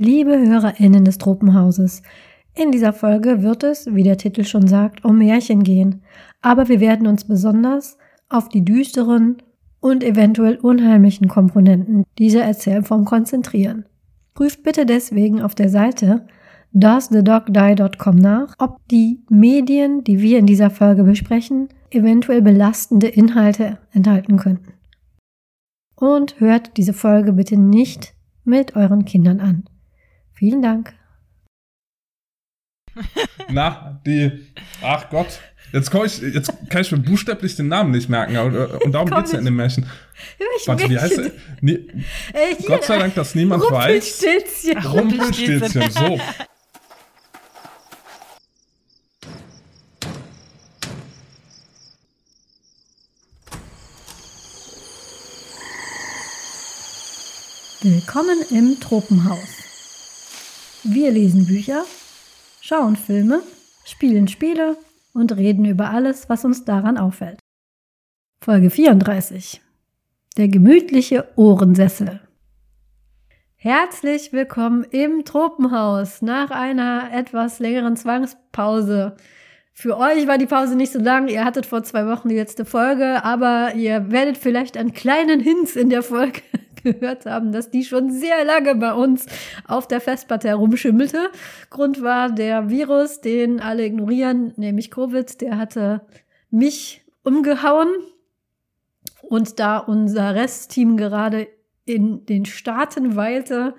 Liebe HörerInnen des Tropenhauses, in dieser Folge wird es, wie der Titel schon sagt, um Märchen gehen. Aber wir werden uns besonders auf die düsteren und eventuell unheimlichen Komponenten dieser Erzählform konzentrieren. Prüft bitte deswegen auf der Seite doesthedogdie.com nach, ob die Medien, die wir in dieser Folge besprechen, eventuell belastende Inhalte enthalten könnten. Und hört diese Folge bitte nicht mit euren Kindern an. Vielen Dank. Na, die. Ach Gott. Jetzt, komm ich, jetzt kann ich mir buchstäblich den Namen nicht merken. Und darum geht es ja in dem Märchen. Warte, wie heißt er? Nee, äh, Gott sei Dank, dass niemand weiß. Rumpelstilzchen. Rumpelstilzchen, so. Willkommen im Tropenhaus. Wir lesen Bücher, schauen Filme, spielen Spiele und reden über alles, was uns daran auffällt. Folge 34. Der gemütliche Ohrensessel. Herzlich willkommen im Tropenhaus nach einer etwas längeren Zwangspause. Für euch war die Pause nicht so lang. Ihr hattet vor zwei Wochen die letzte Folge, aber ihr werdet vielleicht einen kleinen Hinz in der Folge gehört haben, dass die schon sehr lange bei uns auf der Festplatte herumschimmelte. Grund war der Virus, den alle ignorieren, nämlich Covid. Der hatte mich umgehauen. Und da unser Restteam gerade in den Staaten weilte,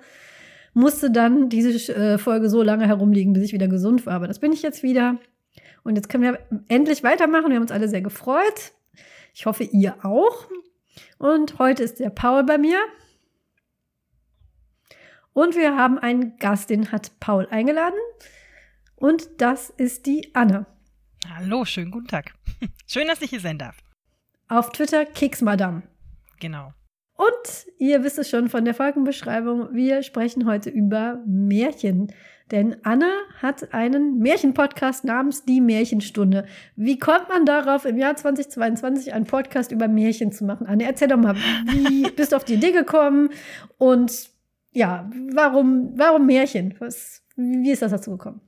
musste dann diese äh, Folge so lange herumliegen, bis ich wieder gesund war. Aber das bin ich jetzt wieder. Und jetzt können wir endlich weitermachen. Wir haben uns alle sehr gefreut. Ich hoffe, ihr auch. Und heute ist der Paul bei mir. Und wir haben einen Gast, den hat Paul eingeladen. Und das ist die Anne. Hallo, schönen guten Tag. Schön, dass ich hier sein darf. Auf Twitter Keksmadam. Genau. Und ihr wisst es schon von der Folgenbeschreibung, wir sprechen heute über Märchen. Denn Anne hat einen Märchenpodcast namens Die Märchenstunde. Wie kommt man darauf, im Jahr 2022 einen Podcast über Märchen zu machen? Anne, erzähl doch mal, wie bist du auf die Idee gekommen und ja, warum, warum Märchen? Was, wie ist das dazu gekommen?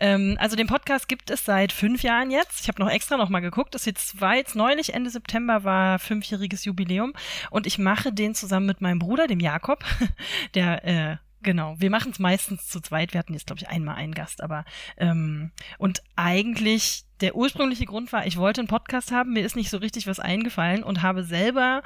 Ähm, also den Podcast gibt es seit fünf Jahren jetzt. Ich habe noch extra noch mal geguckt. Das jetzt war jetzt neulich Ende September war fünfjähriges Jubiläum und ich mache den zusammen mit meinem Bruder, dem Jakob, der äh, Genau, wir machen es meistens zu zweit. Wir hatten jetzt, glaube ich, einmal einen Gast, aber ähm, und eigentlich der ursprüngliche Grund war, ich wollte einen Podcast haben, mir ist nicht so richtig was eingefallen und habe selber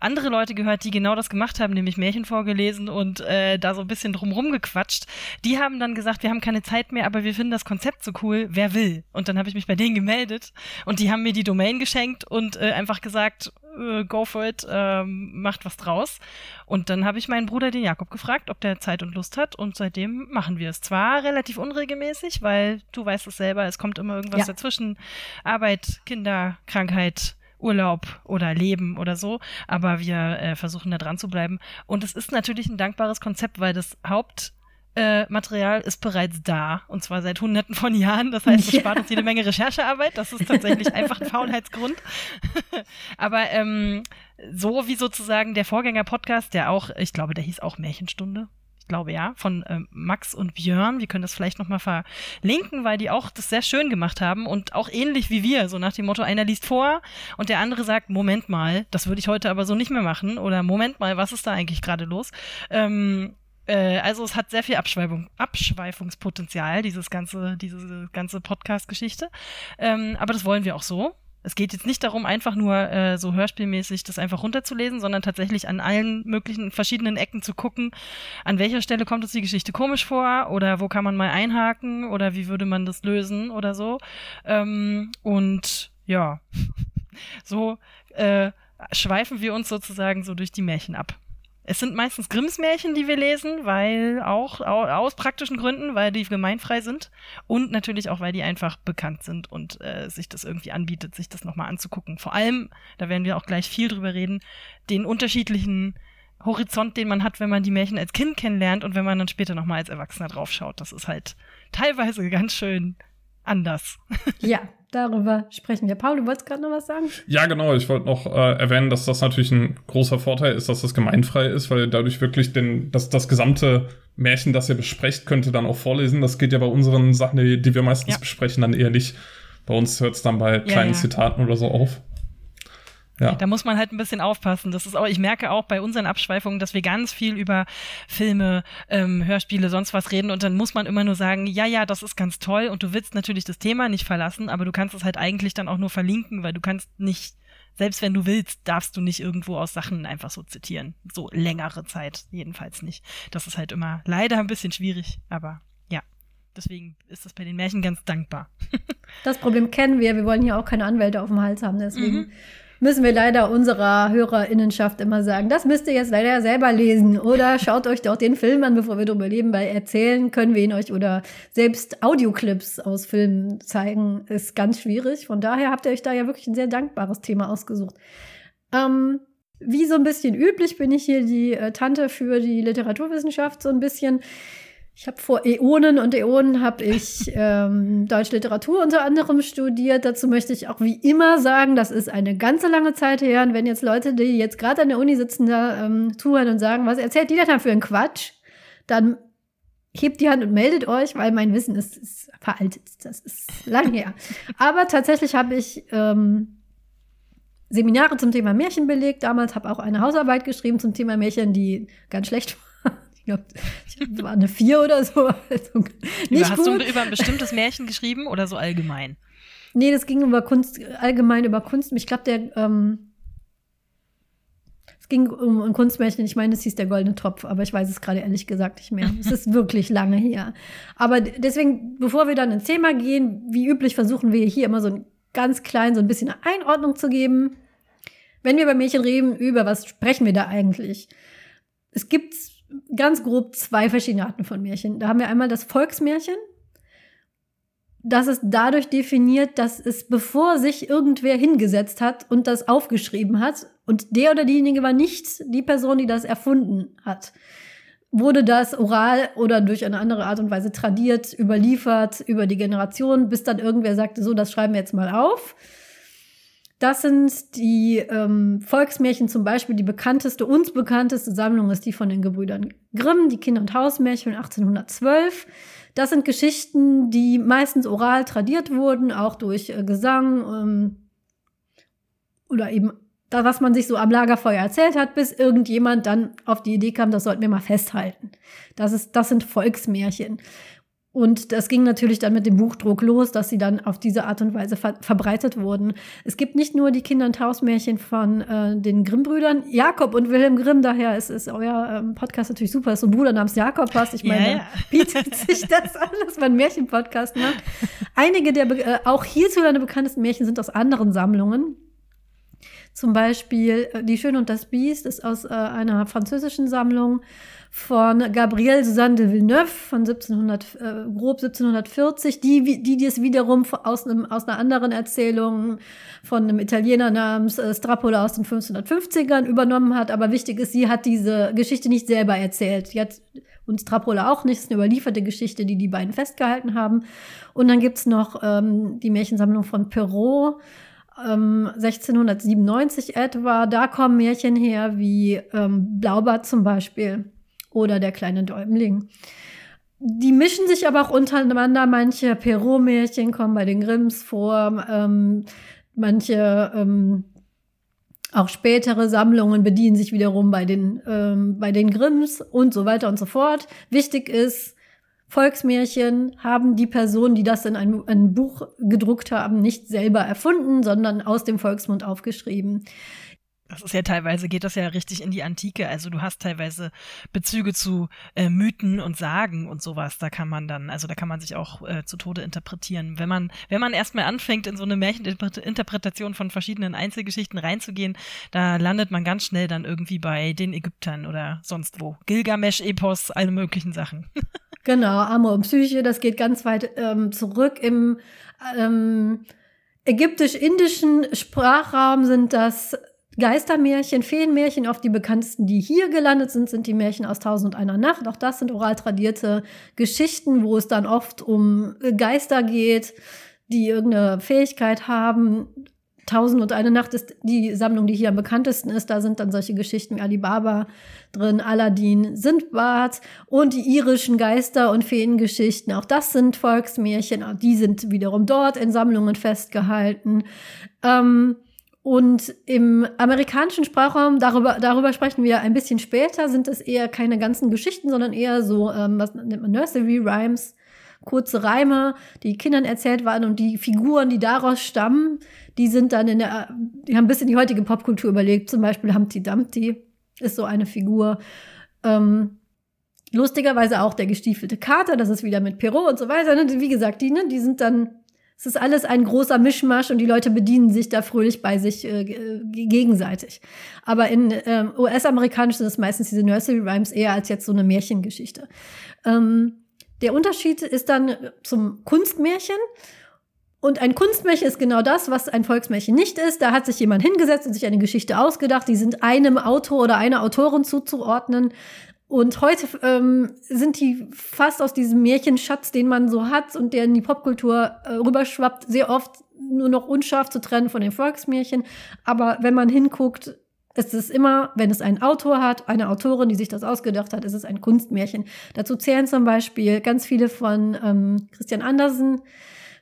andere Leute gehört, die genau das gemacht haben, nämlich Märchen vorgelesen und äh, da so ein bisschen drumrum gequatscht. Die haben dann gesagt, wir haben keine Zeit mehr, aber wir finden das Konzept so cool, wer will? Und dann habe ich mich bei denen gemeldet und die haben mir die Domain geschenkt und äh, einfach gesagt, äh, go for it, ähm, macht was draus. Und dann habe ich meinen Bruder, den Jakob, gefragt, ob der Zeit und Lust hat und seitdem machen wir es. Zwar relativ unregelmäßig, weil du weißt es selber, es kommt immer irgendwas ja. dazwischen. Arbeit, Kinder, Krankheit, Urlaub oder Leben oder so, aber wir äh, versuchen da dran zu bleiben. Und es ist natürlich ein dankbares Konzept, weil das Haupt äh, Material ist bereits da und zwar seit hunderten von Jahren. Das heißt, es spart uns jede Menge Recherchearbeit. Das ist tatsächlich einfach ein Faulheitsgrund. Aber ähm, so wie sozusagen der Vorgänger-Podcast, der auch, ich glaube, der hieß auch Märchenstunde. Glaube ja, von ähm, Max und Björn. Wir können das vielleicht nochmal verlinken, weil die auch das sehr schön gemacht haben und auch ähnlich wie wir, so nach dem Motto, einer liest vor und der andere sagt, Moment mal, das würde ich heute aber so nicht mehr machen oder Moment mal, was ist da eigentlich gerade los? Ähm, äh, also es hat sehr viel Abschweifung, Abschweifungspotenzial, dieses ganze, diese ganze Podcast-Geschichte. Ähm, aber das wollen wir auch so. Es geht jetzt nicht darum, einfach nur äh, so hörspielmäßig das einfach runterzulesen, sondern tatsächlich an allen möglichen verschiedenen Ecken zu gucken, an welcher Stelle kommt uns die Geschichte komisch vor oder wo kann man mal einhaken oder wie würde man das lösen oder so. Ähm, und ja, so äh, schweifen wir uns sozusagen so durch die Märchen ab. Es sind meistens Grimms Märchen, die wir lesen, weil auch aus praktischen Gründen, weil die gemeinfrei sind und natürlich auch, weil die einfach bekannt sind und äh, sich das irgendwie anbietet, sich das nochmal anzugucken. Vor allem, da werden wir auch gleich viel drüber reden, den unterschiedlichen Horizont, den man hat, wenn man die Märchen als Kind kennenlernt und wenn man dann später nochmal als Erwachsener draufschaut. Das ist halt teilweise ganz schön anders. Ja, darüber sprechen wir. Paul, du wolltest gerade noch was sagen? Ja, genau. Ich wollte noch äh, erwähnen, dass das natürlich ein großer Vorteil ist, dass das gemeinfrei ist, weil dadurch wirklich den, das, das gesamte Märchen, das ihr besprecht, könnt ihr dann auch vorlesen. Das geht ja bei unseren Sachen, die, die wir meistens ja. besprechen, dann eher nicht. Bei uns hört es dann bei kleinen ja, ja. Zitaten oder so auf. Ja. Da muss man halt ein bisschen aufpassen. Das ist auch, ich merke auch bei unseren Abschweifungen, dass wir ganz viel über Filme, ähm, Hörspiele, sonst was reden und dann muss man immer nur sagen, ja, ja, das ist ganz toll und du willst natürlich das Thema nicht verlassen, aber du kannst es halt eigentlich dann auch nur verlinken, weil du kannst nicht, selbst wenn du willst, darfst du nicht irgendwo aus Sachen einfach so zitieren. So längere Zeit jedenfalls nicht. Das ist halt immer leider ein bisschen schwierig, aber ja. Deswegen ist das bei den Märchen ganz dankbar. das Problem kennen wir. Wir wollen hier auch keine Anwälte auf dem Hals haben. Deswegen mhm müssen wir leider unserer Hörerinnenschaft immer sagen, das müsst ihr jetzt leider selber lesen oder schaut euch doch den Film an, bevor wir drüber reden, weil erzählen können wir ihn euch oder selbst Audioclips aus Filmen zeigen, ist ganz schwierig. Von daher habt ihr euch da ja wirklich ein sehr dankbares Thema ausgesucht. Ähm, wie so ein bisschen üblich bin ich hier die äh, Tante für die Literaturwissenschaft so ein bisschen. Ich habe vor Äonen und Äonen habe ich ähm, Deutsche Literatur unter anderem studiert. Dazu möchte ich auch wie immer sagen, das ist eine ganze lange Zeit her. Und wenn jetzt Leute, die jetzt gerade an der Uni sitzen, da ähm, zuhören und sagen, was erzählt die denn da für einen Quatsch, dann hebt die Hand und meldet euch, weil mein Wissen ist, ist veraltet. Das ist lang her. Aber tatsächlich habe ich ähm, Seminare zum Thema Märchen belegt. Damals habe auch eine Hausarbeit geschrieben zum Thema Märchen, die ganz schlecht war. Ich glaube, ich war eine Vier oder so. Also nicht Hast gut. du über ein bestimmtes Märchen geschrieben oder so allgemein? Nee, das ging über Kunst, allgemein über Kunst. Ich glaube, der, ähm, es ging um ein Kunstmärchen. Ich meine, es hieß der Goldene Topf, aber ich weiß es gerade ehrlich gesagt nicht mehr. es ist wirklich lange her. Aber deswegen, bevor wir dann ins Thema gehen, wie üblich versuchen wir hier immer so ein ganz klein, so ein bisschen Einordnung zu geben. Wenn wir über Märchen reden, über was sprechen wir da eigentlich? Es gibt ganz grob zwei verschiedene Arten von Märchen. Da haben wir einmal das Volksmärchen. Das ist dadurch definiert, dass es, bevor sich irgendwer hingesetzt hat und das aufgeschrieben hat, und der oder diejenige war nicht die Person, die das erfunden hat, wurde das oral oder durch eine andere Art und Weise tradiert, überliefert über die Generation, bis dann irgendwer sagte, so, das schreiben wir jetzt mal auf. Das sind die ähm, Volksmärchen zum Beispiel. Die bekannteste, uns bekannteste Sammlung ist die von den Gebrüdern Grimm, die Kinder- und Hausmärchen 1812. Das sind Geschichten, die meistens oral tradiert wurden, auch durch äh, Gesang ähm, oder eben da, was man sich so am Lagerfeuer erzählt hat, bis irgendjemand dann auf die Idee kam, das sollten wir mal festhalten. Das, ist, das sind Volksmärchen. Und das ging natürlich dann mit dem Buchdruck los, dass sie dann auf diese Art und Weise ver verbreitet wurden. Es gibt nicht nur die Kinder- und Hausmärchen von äh, den Grimm-Brüdern, Jakob und Wilhelm Grimm, daher ist, ist euer ähm, Podcast natürlich super, dass so ein Bruder namens Jakob hast. Ich meine, yeah. bietet sich das an, dass man einen Märchenpodcast macht. Einige der äh, auch hierzulande bekanntesten Märchen sind aus anderen Sammlungen. Zum Beispiel äh, Die Schöne und das Biest ist aus äh, einer französischen Sammlung von Gabrielle Suzanne de Villeneuve von 1700, äh, grob 1740, die, die das wiederum aus, einem, aus einer anderen Erzählung von einem Italiener namens äh, Strapola aus den 1550ern übernommen hat. Aber wichtig ist, sie hat diese Geschichte nicht selber erzählt. Sie hat und Strapola auch nicht. Es ist eine überlieferte Geschichte, die die beiden festgehalten haben. Und dann gibt's noch ähm, die Märchensammlung von Perrault, 1697 ähm, etwa. Da kommen Märchen her wie ähm, Blaubart zum Beispiel oder der kleine Däumling. Die mischen sich aber auch untereinander. Manche Perrault-Märchen kommen bei den Grimms vor. Ähm, manche ähm, auch spätere Sammlungen bedienen sich wiederum bei den, ähm, bei den Grimms und so weiter und so fort. Wichtig ist, Volksmärchen haben die Personen, die das in ein, ein Buch gedruckt haben, nicht selber erfunden, sondern aus dem Volksmund aufgeschrieben. Das ist ja teilweise, geht das ja richtig in die Antike. Also du hast teilweise Bezüge zu äh, Mythen und Sagen und sowas. Da kann man dann, also da kann man sich auch äh, zu Tode interpretieren. Wenn man, wenn man erstmal anfängt, in so eine Märcheninterpretation von verschiedenen Einzelgeschichten reinzugehen, da landet man ganz schnell dann irgendwie bei den Ägyptern oder sonst wo. Gilgamesch-Epos, alle möglichen Sachen. genau, Amor und Psyche, das geht ganz weit ähm, zurück im ähm, ägyptisch-indischen Sprachraum sind das Geistermärchen, Feenmärchen, oft die bekanntesten, die hier gelandet sind, sind die Märchen aus Tausend und einer Nacht. Auch das sind oral tradierte Geschichten, wo es dann oft um Geister geht, die irgendeine Fähigkeit haben. Tausend und eine Nacht ist die Sammlung, die hier am bekanntesten ist. Da sind dann solche Geschichten wie Alibaba drin, Aladdin, Sindbad und die irischen Geister- und Feengeschichten. Auch das sind Volksmärchen. Die sind wiederum dort in Sammlungen festgehalten. Ähm, und im amerikanischen Sprachraum, darüber, darüber sprechen wir ein bisschen später, sind es eher keine ganzen Geschichten, sondern eher so, ähm, was nennt man Nursery Rhymes, kurze Reime, die Kindern erzählt waren und die Figuren, die daraus stammen, die sind dann in der, die haben ein bisschen die heutige Popkultur überlegt. Zum Beispiel Humpty Dumpty ist so eine Figur. Ähm, lustigerweise auch der gestiefelte Kater, das ist wieder mit Perot und so weiter. Ne? Wie gesagt, die, ne, die sind dann es ist alles ein großer Mischmasch und die Leute bedienen sich da fröhlich bei sich äh, gegenseitig. Aber in ähm, US-amerikanisch sind es meistens diese Nursery Rhymes eher als jetzt so eine Märchengeschichte. Ähm, der Unterschied ist dann zum Kunstmärchen. Und ein Kunstmärchen ist genau das, was ein Volksmärchen nicht ist. Da hat sich jemand hingesetzt und sich eine Geschichte ausgedacht. Die sind einem Autor oder einer Autorin zuzuordnen. Und heute ähm, sind die fast aus diesem Märchenschatz, den man so hat und der in die Popkultur äh, rüberschwappt, sehr oft nur noch unscharf zu trennen von den Volksmärchen. Aber wenn man hinguckt, ist es immer, wenn es einen Autor hat, eine Autorin, die sich das ausgedacht hat, ist es ein Kunstmärchen. Dazu zählen zum Beispiel ganz viele von ähm, Christian Andersen,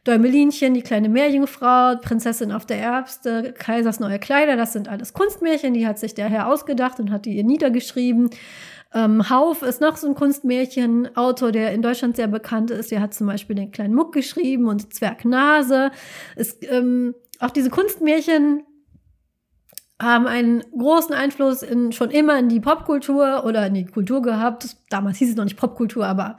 Däumelinchen, die kleine Meerjungfrau, Prinzessin auf der Erbste, Kaisers neue Kleider, das sind alles Kunstmärchen, die hat sich der Herr ausgedacht und hat die ihr niedergeschrieben. Ähm, Hauf ist noch so ein Kunstmärchen-Autor, der in Deutschland sehr bekannt ist. Der hat zum Beispiel den kleinen Muck geschrieben und Zwergnase. Es, ähm, auch diese Kunstmärchen haben einen großen Einfluss in, schon immer in die Popkultur oder in die Kultur gehabt. Damals hieß es noch nicht Popkultur, aber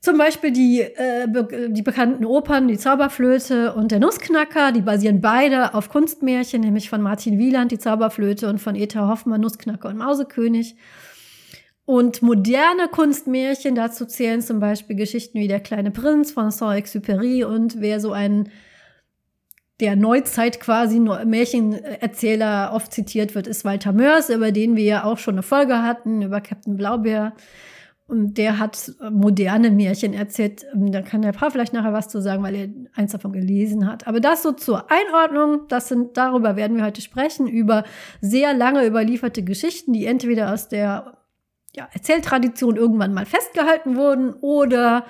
zum Beispiel die, äh, be die bekannten Opern, die Zauberflöte und der Nussknacker, die basieren beide auf Kunstmärchen, nämlich von Martin Wieland, die Zauberflöte, und von Eta Hoffmann, Nussknacker und Mausekönig. Und moderne Kunstmärchen, dazu zählen zum Beispiel Geschichten wie Der kleine Prinz von Saint-Exupéry und wer so ein der Neuzeit quasi Märchenerzähler oft zitiert wird, ist Walter Mörs, über den wir ja auch schon eine Folge hatten, über Captain Blaubeer. Und der hat moderne Märchen erzählt. Da kann der Paar vielleicht nachher was zu sagen, weil er eins davon gelesen hat. Aber das so zur Einordnung. Das sind, darüber werden wir heute sprechen, über sehr lange überlieferte Geschichten, die entweder aus der ja, Erzähltradition irgendwann mal festgehalten wurden oder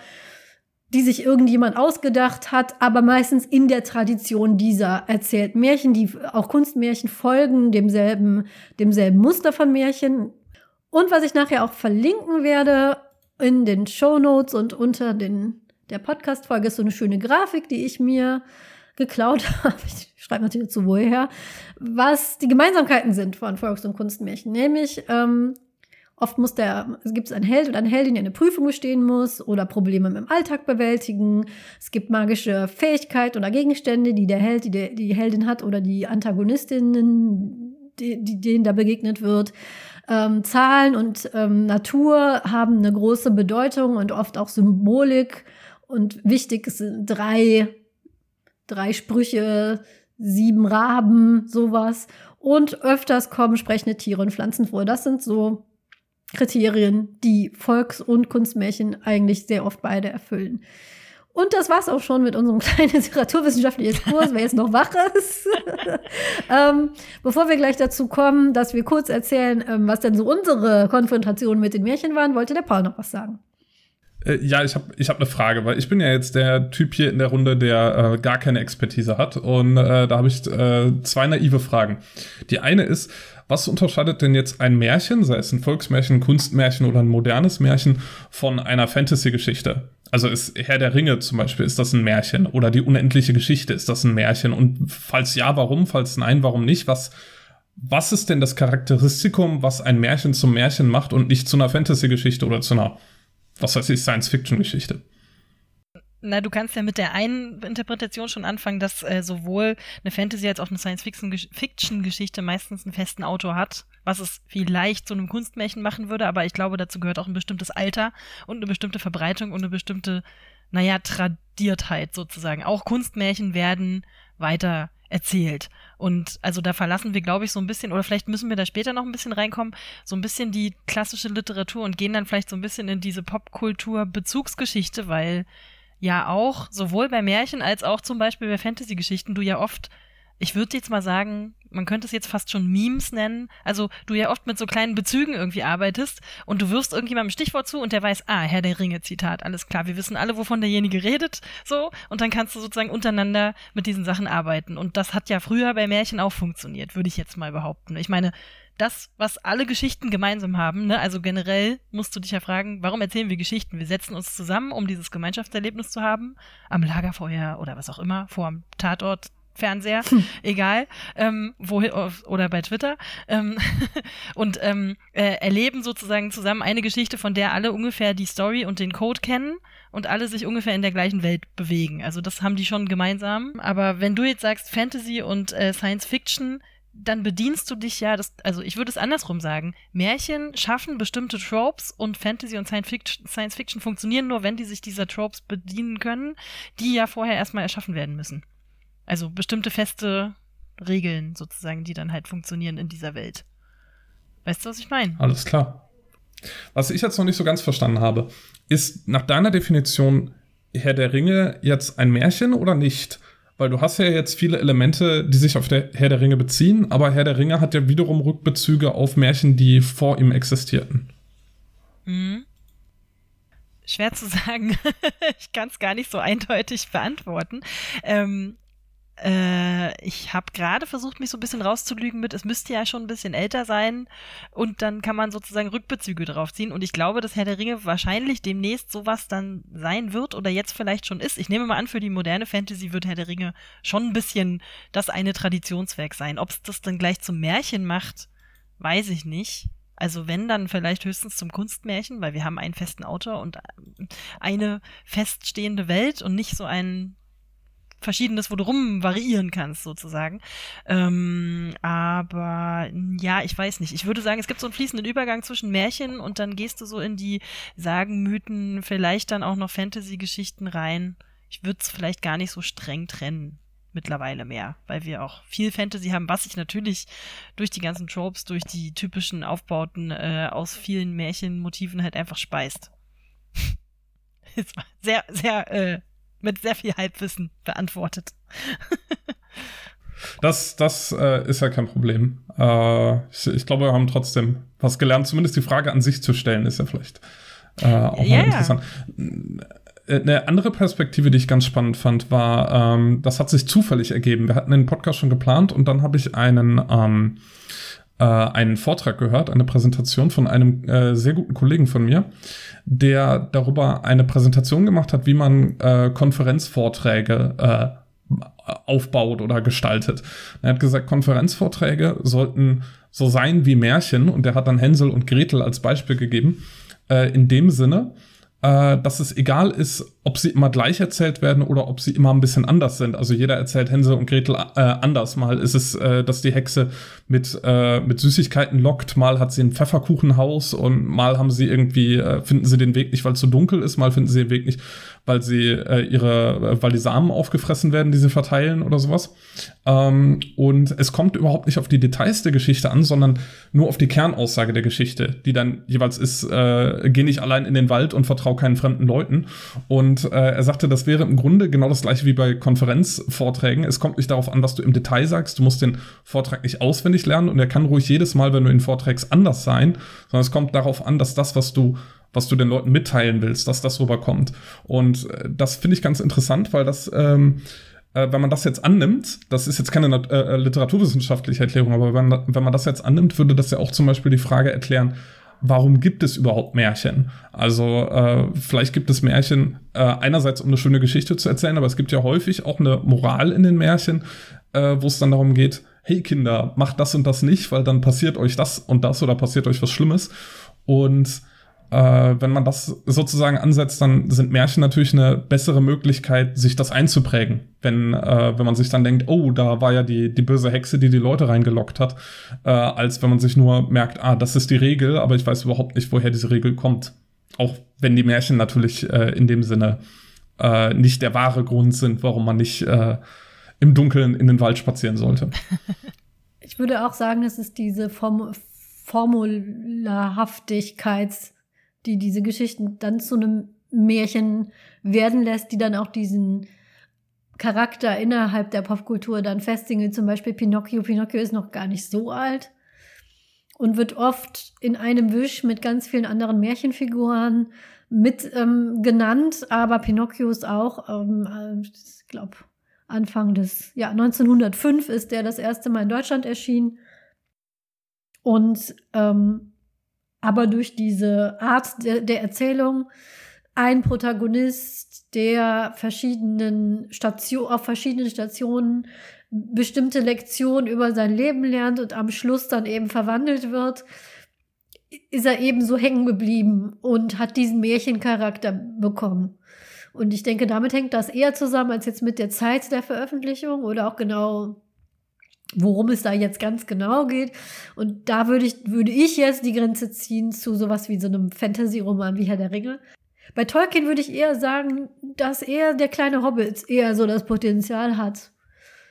die sich irgendjemand ausgedacht hat, aber meistens in der Tradition dieser erzählt Märchen, die auch Kunstmärchen folgen, demselben, demselben Muster von Märchen. Und was ich nachher auch verlinken werde in den Show Notes und unter den, der Podcast-Folge ist so eine schöne Grafik, die ich mir geklaut habe. Ich schreibe natürlich dazu woher, was die Gemeinsamkeiten sind von Volks- und Kunstmärchen. Nämlich ähm, Oft muss der, es gibt einen Held oder eine Heldin, die eine Prüfung bestehen muss oder Probleme im Alltag bewältigen. Es gibt magische Fähigkeiten oder Gegenstände, die der Held, die die Heldin hat oder die Antagonistinnen, die, die denen da begegnet wird. Ähm, Zahlen und ähm, Natur haben eine große Bedeutung und oft auch Symbolik. Und wichtig sind drei, drei Sprüche, sieben Raben, sowas. Und öfters kommen sprechende Tiere und Pflanzen vor. Das sind so Kriterien, die Volks- und Kunstmärchen eigentlich sehr oft beide erfüllen. Und das war's auch schon mit unserem kleinen literaturwissenschaftlichen Kurs, wer jetzt noch wach ist. ähm, bevor wir gleich dazu kommen, dass wir kurz erzählen, ähm, was denn so unsere Konfrontationen mit den Märchen waren, wollte der Paul noch was sagen. Äh, ja, ich habe ich hab eine Frage, weil ich bin ja jetzt der Typ hier in der Runde, der äh, gar keine Expertise hat. Und äh, da habe ich äh, zwei naive Fragen. Die eine ist, was unterscheidet denn jetzt ein Märchen, sei es ein Volksmärchen, ein Kunstmärchen oder ein modernes Märchen, von einer Fantasy-Geschichte? Also ist Herr der Ringe zum Beispiel, ist das ein Märchen? Oder die unendliche Geschichte, ist das ein Märchen? Und falls ja, warum? Falls nein, warum nicht? Was, was ist denn das Charakteristikum, was ein Märchen zum Märchen macht und nicht zu einer Fantasy-Geschichte oder zu einer, was weiß ich, Science-Fiction-Geschichte? Na, du kannst ja mit der einen Interpretation schon anfangen, dass äh, sowohl eine Fantasy als auch eine Science-Fiction-Geschichte meistens einen festen Autor hat, was es vielleicht zu einem Kunstmärchen machen würde, aber ich glaube, dazu gehört auch ein bestimmtes Alter und eine bestimmte Verbreitung und eine bestimmte, naja, Tradiertheit sozusagen. Auch Kunstmärchen werden weiter erzählt. Und also da verlassen wir, glaube ich, so ein bisschen, oder vielleicht müssen wir da später noch ein bisschen reinkommen, so ein bisschen die klassische Literatur und gehen dann vielleicht so ein bisschen in diese Popkultur-Bezugsgeschichte, weil ja auch, sowohl bei Märchen als auch zum Beispiel bei Fantasy-Geschichten, du ja oft, ich würde jetzt mal sagen, man könnte es jetzt fast schon Memes nennen, also du ja oft mit so kleinen Bezügen irgendwie arbeitest und du wirfst irgendjemandem Stichwort zu und der weiß, ah, Herr der Ringe, Zitat, alles klar, wir wissen alle, wovon derjenige redet, so, und dann kannst du sozusagen untereinander mit diesen Sachen arbeiten. Und das hat ja früher bei Märchen auch funktioniert, würde ich jetzt mal behaupten. Ich meine, das, was alle Geschichten gemeinsam haben, ne? also generell musst du dich ja fragen, warum erzählen wir Geschichten? Wir setzen uns zusammen, um dieses Gemeinschaftserlebnis zu haben, am Lagerfeuer oder was auch immer, vor dem Tatort, Fernseher, hm. egal, ähm, wo, oder bei Twitter, ähm, und ähm, äh, erleben sozusagen zusammen eine Geschichte, von der alle ungefähr die Story und den Code kennen und alle sich ungefähr in der gleichen Welt bewegen. Also das haben die schon gemeinsam. Aber wenn du jetzt sagst Fantasy und äh, Science Fiction, dann bedienst du dich ja, das, also ich würde es andersrum sagen. Märchen schaffen bestimmte Tropes und Fantasy und Science Fiction, Science Fiction funktionieren nur, wenn die sich dieser Tropes bedienen können, die ja vorher erstmal erschaffen werden müssen. Also bestimmte feste Regeln sozusagen, die dann halt funktionieren in dieser Welt. Weißt du, was ich meine? Alles klar. Was ich jetzt noch nicht so ganz verstanden habe, ist nach deiner Definition Herr der Ringe jetzt ein Märchen oder nicht? Weil du hast ja jetzt viele Elemente, die sich auf der Herr der Ringe beziehen, aber Herr der Ringe hat ja wiederum Rückbezüge auf Märchen, die vor ihm existierten. Mhm. Schwer zu sagen. ich kann es gar nicht so eindeutig beantworten. Ähm, äh, ich habe gerade versucht, mich so ein bisschen rauszulügen mit, es müsste ja schon ein bisschen älter sein und dann kann man sozusagen Rückbezüge drauf ziehen. Und ich glaube, dass Herr der Ringe wahrscheinlich demnächst sowas dann sein wird oder jetzt vielleicht schon ist. Ich nehme mal an, für die moderne Fantasy wird Herr der Ringe schon ein bisschen das eine Traditionswerk sein. Ob es das dann gleich zum Märchen macht, weiß ich nicht. Also wenn dann vielleicht höchstens zum Kunstmärchen, weil wir haben einen festen Autor und eine feststehende Welt und nicht so einen Verschiedenes, wo du rum variieren kannst, sozusagen. Ähm, aber ja, ich weiß nicht. Ich würde sagen, es gibt so einen fließenden Übergang zwischen Märchen und dann gehst du so in die Sagen, Mythen, vielleicht dann auch noch Fantasy-Geschichten rein. Ich würde es vielleicht gar nicht so streng trennen mittlerweile mehr, weil wir auch viel Fantasy haben, was sich natürlich durch die ganzen Tropes, durch die typischen Aufbauten äh, aus vielen Märchenmotiven halt einfach speist. sehr, sehr äh, mit sehr viel Halbwissen beantwortet. das das äh, ist ja kein Problem. Äh, ich, ich, glaube, wir haben trotzdem was gelernt. Zumindest die Frage an sich zu stellen, ist ja vielleicht äh, auch yeah. mal interessant. Äh, eine andere Perspektive, die ich ganz spannend fand, war, ähm, das hat sich zufällig ergeben. Wir hatten den Podcast schon geplant und dann habe ich einen ähm, äh, einen Vortrag gehört, eine Präsentation von einem äh, sehr guten Kollegen von mir, der darüber eine Präsentation gemacht hat, wie man äh, Konferenzvorträge äh, aufbaut oder gestaltet. Er hat gesagt, Konferenzvorträge sollten so sein wie Märchen und er hat dann Hänsel und Gretel als Beispiel gegeben. Äh, in dem Sinne, äh, dass es egal ist, ob sie immer gleich erzählt werden oder ob sie immer ein bisschen anders sind. Also jeder erzählt Hänsel und Gretel äh, anders. Mal ist es, äh, dass die Hexe mit, äh, mit Süßigkeiten lockt, mal hat sie ein Pfefferkuchenhaus und mal haben sie irgendwie, äh, finden sie den Weg nicht, weil es zu dunkel ist, mal finden sie den Weg nicht, weil sie äh, ihre, äh, weil die Samen aufgefressen werden, die sie verteilen oder sowas. Ähm, und es kommt überhaupt nicht auf die Details der Geschichte an, sondern nur auf die Kernaussage der Geschichte, die dann jeweils ist, äh, geh nicht allein in den Wald und vertrau keinen fremden Leuten. Und äh, er sagte, das wäre im Grunde genau das gleiche wie bei Konferenzvorträgen. Es kommt nicht darauf an, was du im Detail sagst. Du musst den Vortrag nicht auswendig lernen und er kann ruhig jedes Mal, wenn du ihn vorträgst, anders sein, sondern es kommt darauf an, dass das, was du was du den Leuten mitteilen willst, dass das rüberkommt. Und äh, das finde ich ganz interessant, weil das, ähm, äh, wenn man das jetzt annimmt, das ist jetzt keine äh, äh, literaturwissenschaftliche Erklärung, aber wenn, wenn man das jetzt annimmt, würde das ja auch zum Beispiel die Frage erklären, warum gibt es überhaupt Märchen? Also äh, vielleicht gibt es Märchen äh, einerseits, um eine schöne Geschichte zu erzählen, aber es gibt ja häufig auch eine Moral in den Märchen, äh, wo es dann darum geht, hey Kinder, macht das und das nicht, weil dann passiert euch das und das oder passiert euch was Schlimmes. Und äh, wenn man das sozusagen ansetzt, dann sind Märchen natürlich eine bessere Möglichkeit, sich das einzuprägen. Wenn, äh, wenn man sich dann denkt, oh, da war ja die, die böse Hexe, die die Leute reingelockt hat, äh, als wenn man sich nur merkt, ah, das ist die Regel, aber ich weiß überhaupt nicht, woher diese Regel kommt. Auch wenn die Märchen natürlich äh, in dem Sinne äh, nicht der wahre Grund sind, warum man nicht äh, im Dunkeln in den Wald spazieren sollte. Ich würde auch sagen, es ist diese Form Formularhaftigkeits- die diese Geschichten dann zu einem Märchen werden lässt, die dann auch diesen Charakter innerhalb der Popkultur dann festigen. Zum Beispiel Pinocchio. Pinocchio ist noch gar nicht so alt und wird oft in einem Wisch mit ganz vielen anderen Märchenfiguren mit ähm, genannt, aber Pinocchio ist auch, ähm, äh, ich glaube, Anfang des, ja, 1905 ist der das erste Mal in Deutschland erschienen. Und ähm, aber durch diese Art der, der Erzählung ein Protagonist, der verschiedenen Station, auf verschiedenen Stationen bestimmte Lektionen über sein Leben lernt und am Schluss dann eben verwandelt wird, ist er eben so hängen geblieben und hat diesen Märchencharakter bekommen. Und ich denke, damit hängt das eher zusammen als jetzt mit der Zeit der Veröffentlichung oder auch genau, worum es da jetzt ganz genau geht. Und da würde ich, würde ich jetzt die Grenze ziehen zu sowas wie so einem Fantasy-Roman wie Herr der Ringe. Bei Tolkien würde ich eher sagen, dass er der kleine Hobbit eher so das Potenzial hat,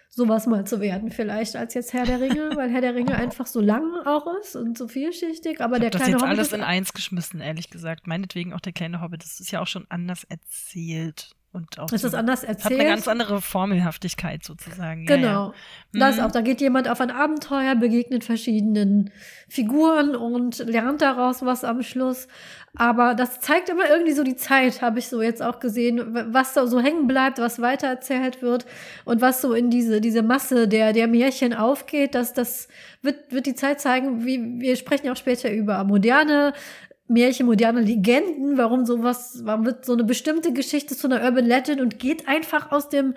sowas mal zu werden, vielleicht als jetzt Herr der Ringe, weil Herr der Ringe einfach so lang auch ist und so vielschichtig. Aber der das kleine jetzt Hobbit alles in eins geschmissen, ehrlich gesagt. Meinetwegen auch der kleine Hobbit. Das ist ja auch schon anders erzählt. Und auch ist das anders hat erzählt? eine ganz andere Formelhaftigkeit sozusagen. Ja, Genau. Ja. Das Mhm. auch. Da geht jemand auf ein Abenteuer, begegnet verschiedenen Figuren und lernt daraus was am Schluss. Aber das zeigt immer irgendwie so die Zeit, habe ich so jetzt auch gesehen, was da so hängen bleibt, was weitererzählt wird und was so in diese, diese Masse der, der Märchen aufgeht. Das, das wird, wird die Zeit zeigen. Wie, wir sprechen auch später über moderne Märchen, moderne Legenden, warum sowas, warum wird so eine bestimmte Geschichte zu einer Urban Legend und geht einfach aus dem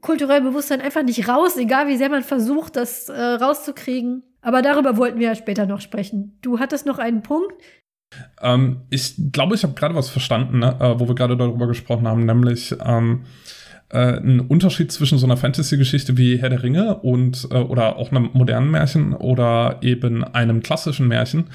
kulturellen Bewusstsein einfach nicht raus, egal wie sehr man versucht, das äh, rauszukriegen. Aber darüber wollten wir ja später noch sprechen. Du hattest noch einen Punkt. Ähm, ich glaube, ich habe gerade was verstanden, ne? äh, wo wir gerade darüber gesprochen haben, nämlich ähm, äh, ein Unterschied zwischen so einer Fantasy-Geschichte wie Herr der Ringe und äh, oder auch einem modernen Märchen oder eben einem klassischen Märchen,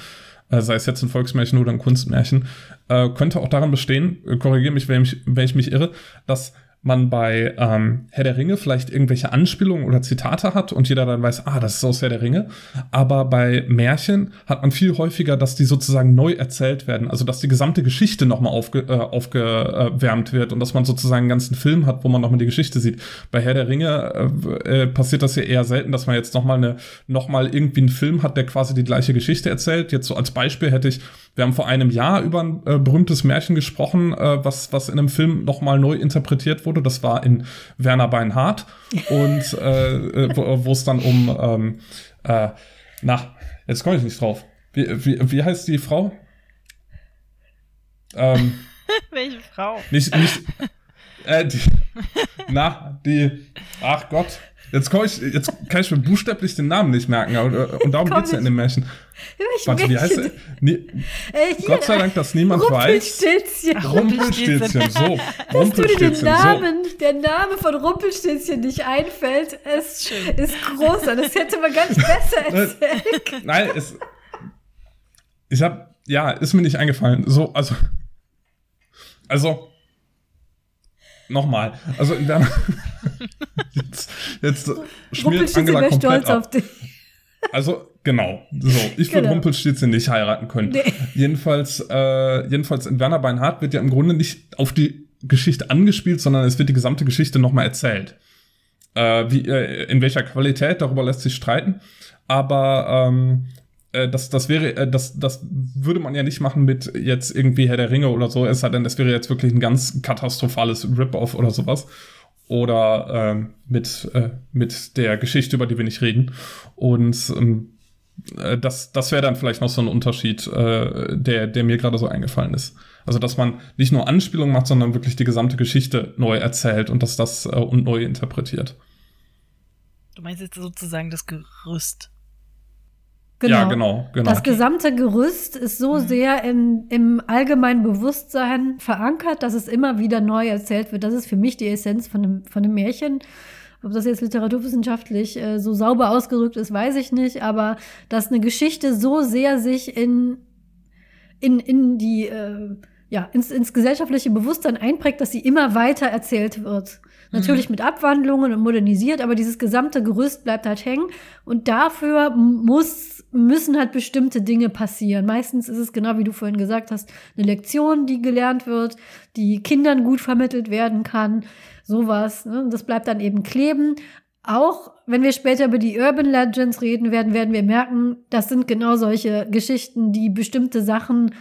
sei es jetzt ein Volksmärchen oder ein Kunstmärchen, äh, könnte auch daran bestehen, äh, korrigiere mich, wenn ich, wenn ich mich irre, dass man bei ähm, Herr der Ringe vielleicht irgendwelche Anspielungen oder Zitate hat und jeder dann weiß, ah, das ist aus Herr der Ringe. Aber bei Märchen hat man viel häufiger, dass die sozusagen neu erzählt werden. Also dass die gesamte Geschichte nochmal aufge, äh, aufgewärmt wird und dass man sozusagen einen ganzen Film hat, wo man nochmal die Geschichte sieht. Bei Herr der Ringe äh, äh, passiert das ja eher selten, dass man jetzt nochmal eine, noch mal irgendwie einen Film hat, der quasi die gleiche Geschichte erzählt. Jetzt so als Beispiel hätte ich, wir haben vor einem Jahr über ein äh, berühmtes Märchen gesprochen, äh, was, was in einem Film nochmal neu interpretiert wurde. Das war in Werner Beinhardt und äh, äh, wo wo es dann um, ähm, äh, na, jetzt komme ich nicht drauf. Wie, wie, wie heißt die Frau? Ähm, Welche Frau? nicht, nicht, äh, die, na, die, ach Gott, jetzt komme ich, jetzt kann ich mir buchstäblich den Namen nicht merken, und, und darum Komm geht's ja in dem Märchen. Ich Warte, wie heißt möchte- er? Nee, Äh, hier, Gott sei Dank, dass niemand weiß. Rumpelstilzchen. Rumpelstilzchen, so. Dass du dir den Rumpelstilzchen, so. Namen, der Name von Rumpelstilzchen nicht einfällt, ist, ist großartig. Das hätte man gar nicht besser erzählt. Nein, es. Ich hab. Ja, ist mir nicht eingefallen. So, also. Also. Nochmal. Also, in der, jetzt, jetzt schmiert Angela komplett stolz ab. auf dich. Also, genau. So, ich würde Genau. Rumpelstilzchen nicht heiraten können. Nee. Jedenfalls, äh, jedenfalls in Werner Beinhardt wird ja im Grunde nicht auf die Geschichte angespielt, sondern es wird die gesamte Geschichte nochmal erzählt. Äh, wie, äh, in welcher Qualität, darüber lässt sich streiten. Aber ähm, äh, das, das wäre, äh, das, das würde man ja nicht machen mit jetzt irgendwie Herr der Ringe oder so, es sei denn, das wäre jetzt wirklich ein ganz katastrophales Rip-Off oder sowas. Oder ähm, mit, äh, mit der Geschichte, über die wir nicht reden. Und ähm, äh, das, das wäre dann vielleicht noch so ein Unterschied, äh, der, der mir gerade so eingefallen ist. Also, dass man nicht nur Anspielungen macht, sondern wirklich die gesamte Geschichte neu erzählt und dass das äh, und neu interpretiert. Du meinst jetzt sozusagen das Gerüst. Ja, genau, genau. Das gesamte Gerüst ist so Mhm. sehr in, im allgemeinen Bewusstsein verankert, dass es immer wieder neu erzählt wird. Das ist für mich die Essenz von einem, von einem Märchen. Ob das jetzt literaturwissenschaftlich äh, so sauber ausgedrückt ist, weiß ich nicht, aber dass eine Geschichte so sehr sich in, in, in die, äh, ja, ins, ins gesellschaftliche Bewusstsein einprägt, dass sie immer weiter erzählt wird. Natürlich mit Abwandlungen und modernisiert, aber dieses gesamte Gerüst bleibt halt hängen. Und dafür muss müssen halt bestimmte Dinge passieren. Meistens ist es genau wie du vorhin gesagt hast, eine Lektion, die gelernt wird, die Kindern gut vermittelt werden kann, sowas. Ne? Das bleibt dann eben kleben. Auch wenn wir später über die Urban Legends reden werden, werden wir merken, das sind genau solche Geschichten, die bestimmte Sachen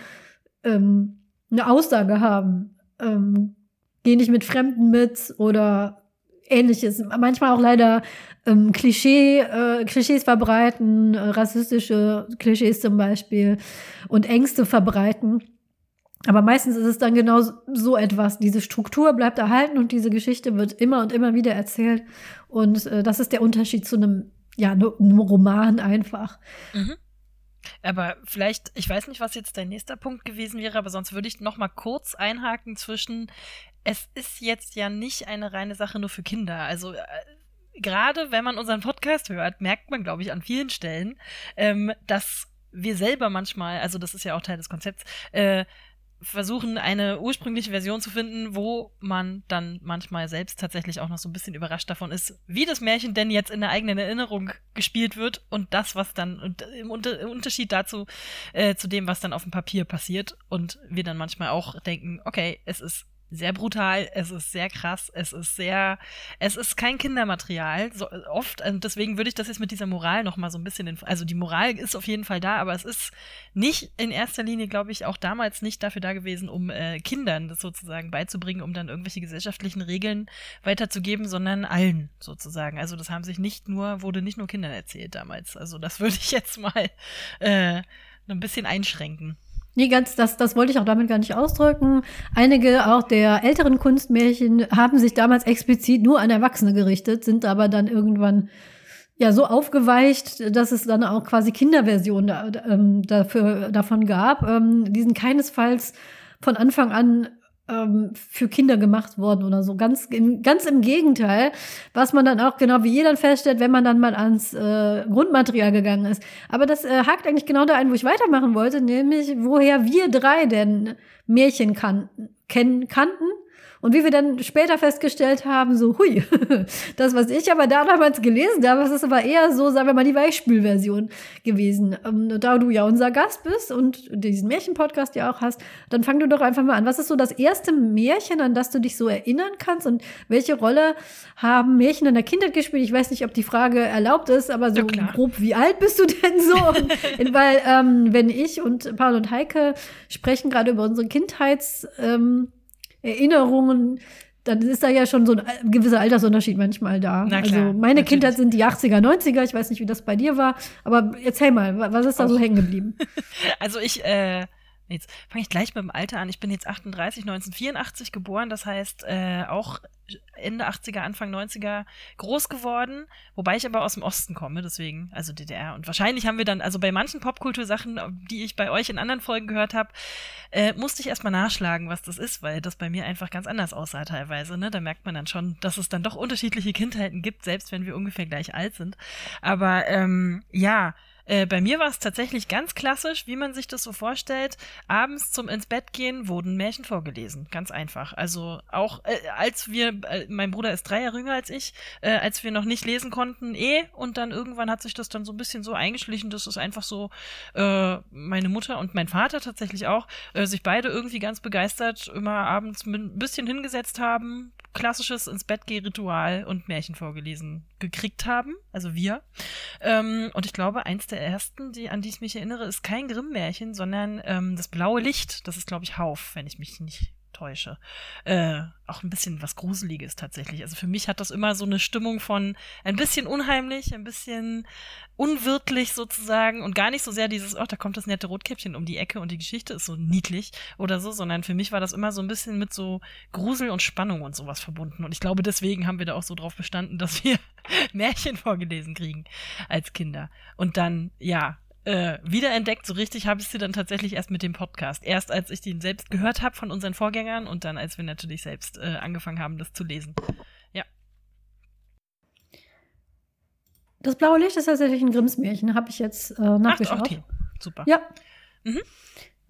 ähm, eine Aussage haben. Ähm, geh nicht mit Fremden mit oder ähnliches. Manchmal auch leider ähm, Klischee, äh, Klischees verbreiten, äh, rassistische Klischees zum Beispiel und Ängste verbreiten. Aber meistens ist es dann genau so etwas. Diese Struktur bleibt erhalten und diese Geschichte wird immer und immer wieder erzählt. Und äh, das ist der Unterschied zu einem, ja, einem Roman einfach. Mhm. Aber vielleicht, ich weiß nicht, was jetzt dein nächster Punkt gewesen wäre, aber sonst würde ich noch mal kurz einhaken zwischen, es ist jetzt ja nicht eine reine Sache nur für Kinder. Also äh, gerade wenn man unseren Podcast hört, merkt man, glaube ich, an vielen Stellen, ähm, dass wir selber manchmal, also das ist ja auch Teil des Konzepts, äh, versuchen, eine ursprüngliche Version zu finden, wo man dann manchmal selbst tatsächlich auch noch so ein bisschen überrascht davon ist, wie das Märchen denn jetzt in der eigenen Erinnerung gespielt wird und das, was dann und im, Unter im Unterschied dazu, äh, zu dem, was dann auf dem Papier passiert und wir dann manchmal auch denken, okay, es ist sehr brutal, es ist sehr krass, es ist sehr, es ist kein Kindermaterial, so oft, und deswegen würde ich das jetzt mit dieser Moral noch mal so ein bisschen, in, also die Moral ist auf jeden Fall da, aber es ist nicht in erster Linie, glaube ich, auch damals nicht dafür da gewesen, um äh, Kindern das sozusagen beizubringen, um dann irgendwelche gesellschaftlichen Regeln weiterzugeben, sondern allen sozusagen. Also das haben sich nicht nur, wurde nicht nur Kindern erzählt damals. Also das würde ich jetzt mal äh, ein bisschen einschränken. Nee, ganz, das, das wollte ich auch damit gar nicht ausdrücken. Einige auch der älteren Kunstmärchen haben sich damals explizit nur an Erwachsene gerichtet, sind aber dann irgendwann ja so aufgeweicht, dass es dann auch quasi Kinderversionen da, ähm, dafür, davon gab. Ähm, die sind keinesfalls von Anfang an ähm, für Kinder gemacht worden oder so. Ganz, ganz im Gegenteil, was man dann auch genau wie jeder feststellt, wenn man dann mal ans äh, Grundmaterial gegangen ist. Aber das äh, hakt eigentlich genau da ein, wo ich weitermachen wollte, nämlich woher wir drei denn Märchen kannten, kennen, kannten und wie wir dann später festgestellt haben, so, hui, das, was ich aber da damals gelesen habe, das ist aber eher so, sagen wir mal, die Weichspülversion gewesen. Ähm, da du ja unser Gast bist und diesen Märchenpodcast ja auch hast, dann fang du doch einfach mal an. Was ist so das erste Märchen, an das du dich so erinnern kannst und welche Rolle haben Märchen in der Kindheit gespielt? Ich weiß nicht, ob die Frage erlaubt ist, aber so ja, grob, wie alt bist du denn so? und, weil, ähm, wenn ich und Paul und Heike sprechen gerade über unsere Kindheits, ähm, Erinnerungen, dann ist da ja schon so ein gewisser Altersunterschied manchmal da. Klar, also meine natürlich. Kindheit sind die 80er, 90er, ich weiß nicht, wie das bei dir war, aber erzähl mal, was ist da so hängen geblieben? Also ich, äh, Jetzt fange ich gleich mit dem Alter an. Ich bin jetzt 38, 1984 geboren, das heißt äh, auch Ende 80er, Anfang 90er groß geworden, wobei ich aber aus dem Osten komme, deswegen, also DDR. Und wahrscheinlich haben wir dann, also bei manchen Popkultursachen, die ich bei euch in anderen Folgen gehört habe, äh, musste ich erstmal nachschlagen, was das ist, weil das bei mir einfach ganz anders aussah teilweise. Ne? Da merkt man dann schon, dass es dann doch unterschiedliche Kindheiten gibt, selbst wenn wir ungefähr gleich alt sind. Aber ähm, ja, äh, bei mir war es tatsächlich ganz klassisch, wie man sich das so vorstellt. Abends zum ins Bett gehen wurden Märchen vorgelesen. Ganz einfach. Also auch äh, als wir, äh, mein Bruder ist drei Jahre jünger als ich, äh, als wir noch nicht lesen konnten, eh. Und dann irgendwann hat sich das dann so ein bisschen so eingeschlichen, dass es einfach so äh, meine Mutter und mein Vater tatsächlich auch sich beide irgendwie ganz begeistert immer abends ein bisschen hingesetzt haben, klassisches ins Bett geh Ritual und Märchen vorgelesen gekriegt haben, also wir. Ähm, und ich glaube, eins der ersten, die, an die ich mich erinnere, ist kein Grimm-Märchen, sondern ähm, das blaue Licht. Das ist, glaube ich, Hauf, wenn ich mich nicht täusche. Äh, auch ein bisschen was Gruseliges tatsächlich. Also für mich hat das immer so eine Stimmung von ein bisschen unheimlich, ein bisschen unwirtlich sozusagen und gar nicht so sehr dieses, oh, da kommt das nette Rotkäppchen um die Ecke und die Geschichte ist so niedlich oder so, sondern für mich war das immer so ein bisschen mit so Grusel und Spannung und sowas verbunden. Und ich glaube, deswegen haben wir da auch so drauf bestanden, dass wir Märchen vorgelesen kriegen als Kinder. Und dann, ja, äh, wiederentdeckt. So richtig habe ich sie dann tatsächlich erst mit dem Podcast. Erst als ich den selbst gehört habe von unseren Vorgängern und dann als wir natürlich selbst äh, angefangen haben, das zu lesen. Ja. Das blaue Licht ist tatsächlich ein Grimmsmärchen, habe ich jetzt äh, nachgeschaut. Ach, okay. Super. Ja. Mhm.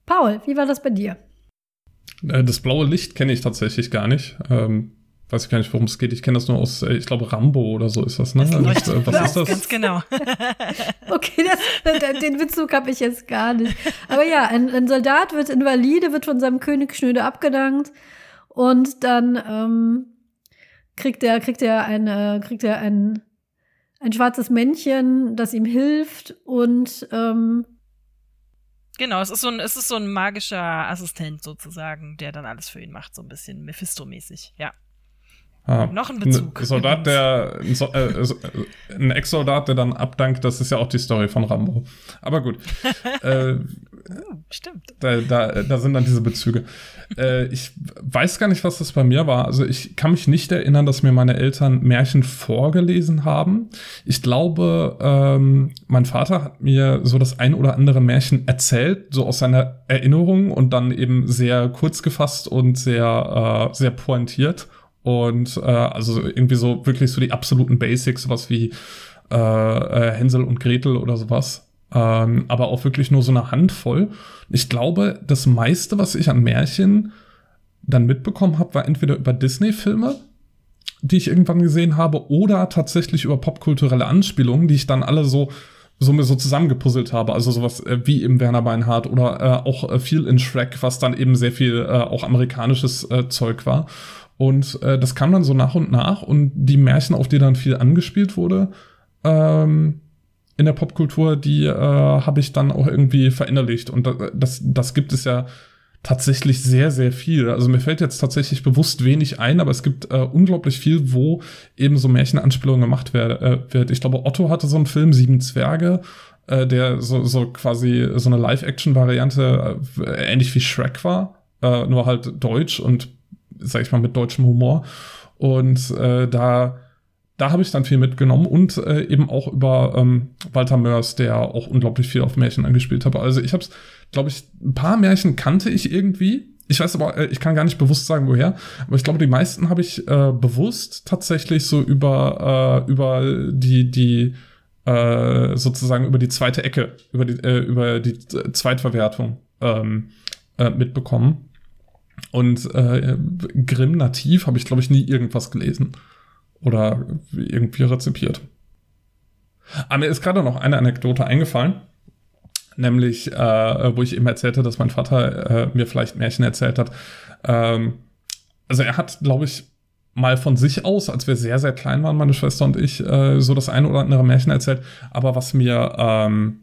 Paul, wie war das bei dir? Äh, das blaue Licht kenne ich tatsächlich gar nicht. Ähm, weiß ich gar nicht, worum es geht. Ich kenne das nur aus, äh, ich glaube, Rambo oder so ist das, ne? Das ist, äh, was ist das? Ganz genau. okay, das, den Bezug habe ich jetzt gar nicht. Aber ja, ein, ein, Soldat wird invalide, wird von seinem König schnöde abgedankt und dann ähm, kriegt er, kriegt er ein, äh, kriegt er ein, ein schwarzes Männchen, das ihm hilft und ähm, Genau, es ist so ein, es ist so ein magischer Assistent sozusagen, der dann alles für ihn macht, so ein bisschen Mephisto-mäßig, ja. Ah, Noch ein Bezug. Ein Soldat, der, ein, so, äh, äh, ein Ex-Soldat, der dann abdankt, das ist ja auch die Story von Rambo. Aber gut. äh, oh, stimmt. Da, da, da sind dann diese Bezüge. äh, ich weiß gar nicht, was das bei mir war. Also ich kann mich nicht erinnern, dass mir meine Eltern Märchen vorgelesen haben. Ich glaube, ähm, mein Vater hat mir so das ein oder andere Märchen erzählt, so aus seiner Erinnerung und dann eben sehr kurz gefasst und sehr, äh, sehr pointiert. Und äh, also irgendwie so wirklich so die absoluten Basics, was wie äh, äh, Hänsel und Gretel oder sowas. Ähm, aber auch wirklich nur so eine Handvoll. Ich glaube, das meiste, was ich an Märchen dann mitbekommen habe, war entweder über Disney-Filme, die ich irgendwann gesehen habe, oder tatsächlich über popkulturelle Anspielungen, die ich dann alle so so mir so zusammengepuzzelt habe, also sowas äh, wie im Werner Beinhardt oder äh, auch äh, viel in Shrek, was dann eben sehr viel äh, auch amerikanisches äh, Zeug war. Und äh, das kam dann so nach und nach und die Märchen, auf die dann viel angespielt wurde, ähm, in der Popkultur, die äh, habe ich dann auch irgendwie verinnerlicht. Und das, das gibt es ja tatsächlich sehr, sehr viel. Also mir fällt jetzt tatsächlich bewusst wenig ein, aber es gibt äh, unglaublich viel, wo eben so Märchenanspielungen gemacht wer, äh, wird. Ich glaube, Otto hatte so einen Film, Sieben Zwerge, äh, der so, so quasi so eine Live-Action-Variante, äh, ähnlich wie Shrek war, äh, nur halt deutsch und sag ich mal, mit deutschem Humor. Und äh, da, da habe ich dann viel mitgenommen und äh, eben auch über ähm, Walter Mörs, der auch unglaublich viel auf Märchen angespielt hat. Also ich habe glaube ich, ein paar Märchen kannte ich irgendwie. Ich weiß aber, äh, ich kann gar nicht bewusst sagen, woher. Aber ich glaube, die meisten habe ich äh, bewusst tatsächlich so über, äh, über die, die, äh, sozusagen über die zweite Ecke, über die, äh, über die Zweitverwertung ähm, äh, mitbekommen. Und äh, Grimm Nativ habe ich, glaube ich, nie irgendwas gelesen oder irgendwie rezipiert. Aber ah, mir ist gerade noch eine Anekdote eingefallen, nämlich, äh, wo ich eben erzählte, dass mein Vater äh, mir vielleicht Märchen erzählt hat. Ähm, also er hat, glaube ich, mal von sich aus, als wir sehr, sehr klein waren, meine Schwester und ich, äh, so das eine oder andere Märchen erzählt. Aber was mir ähm,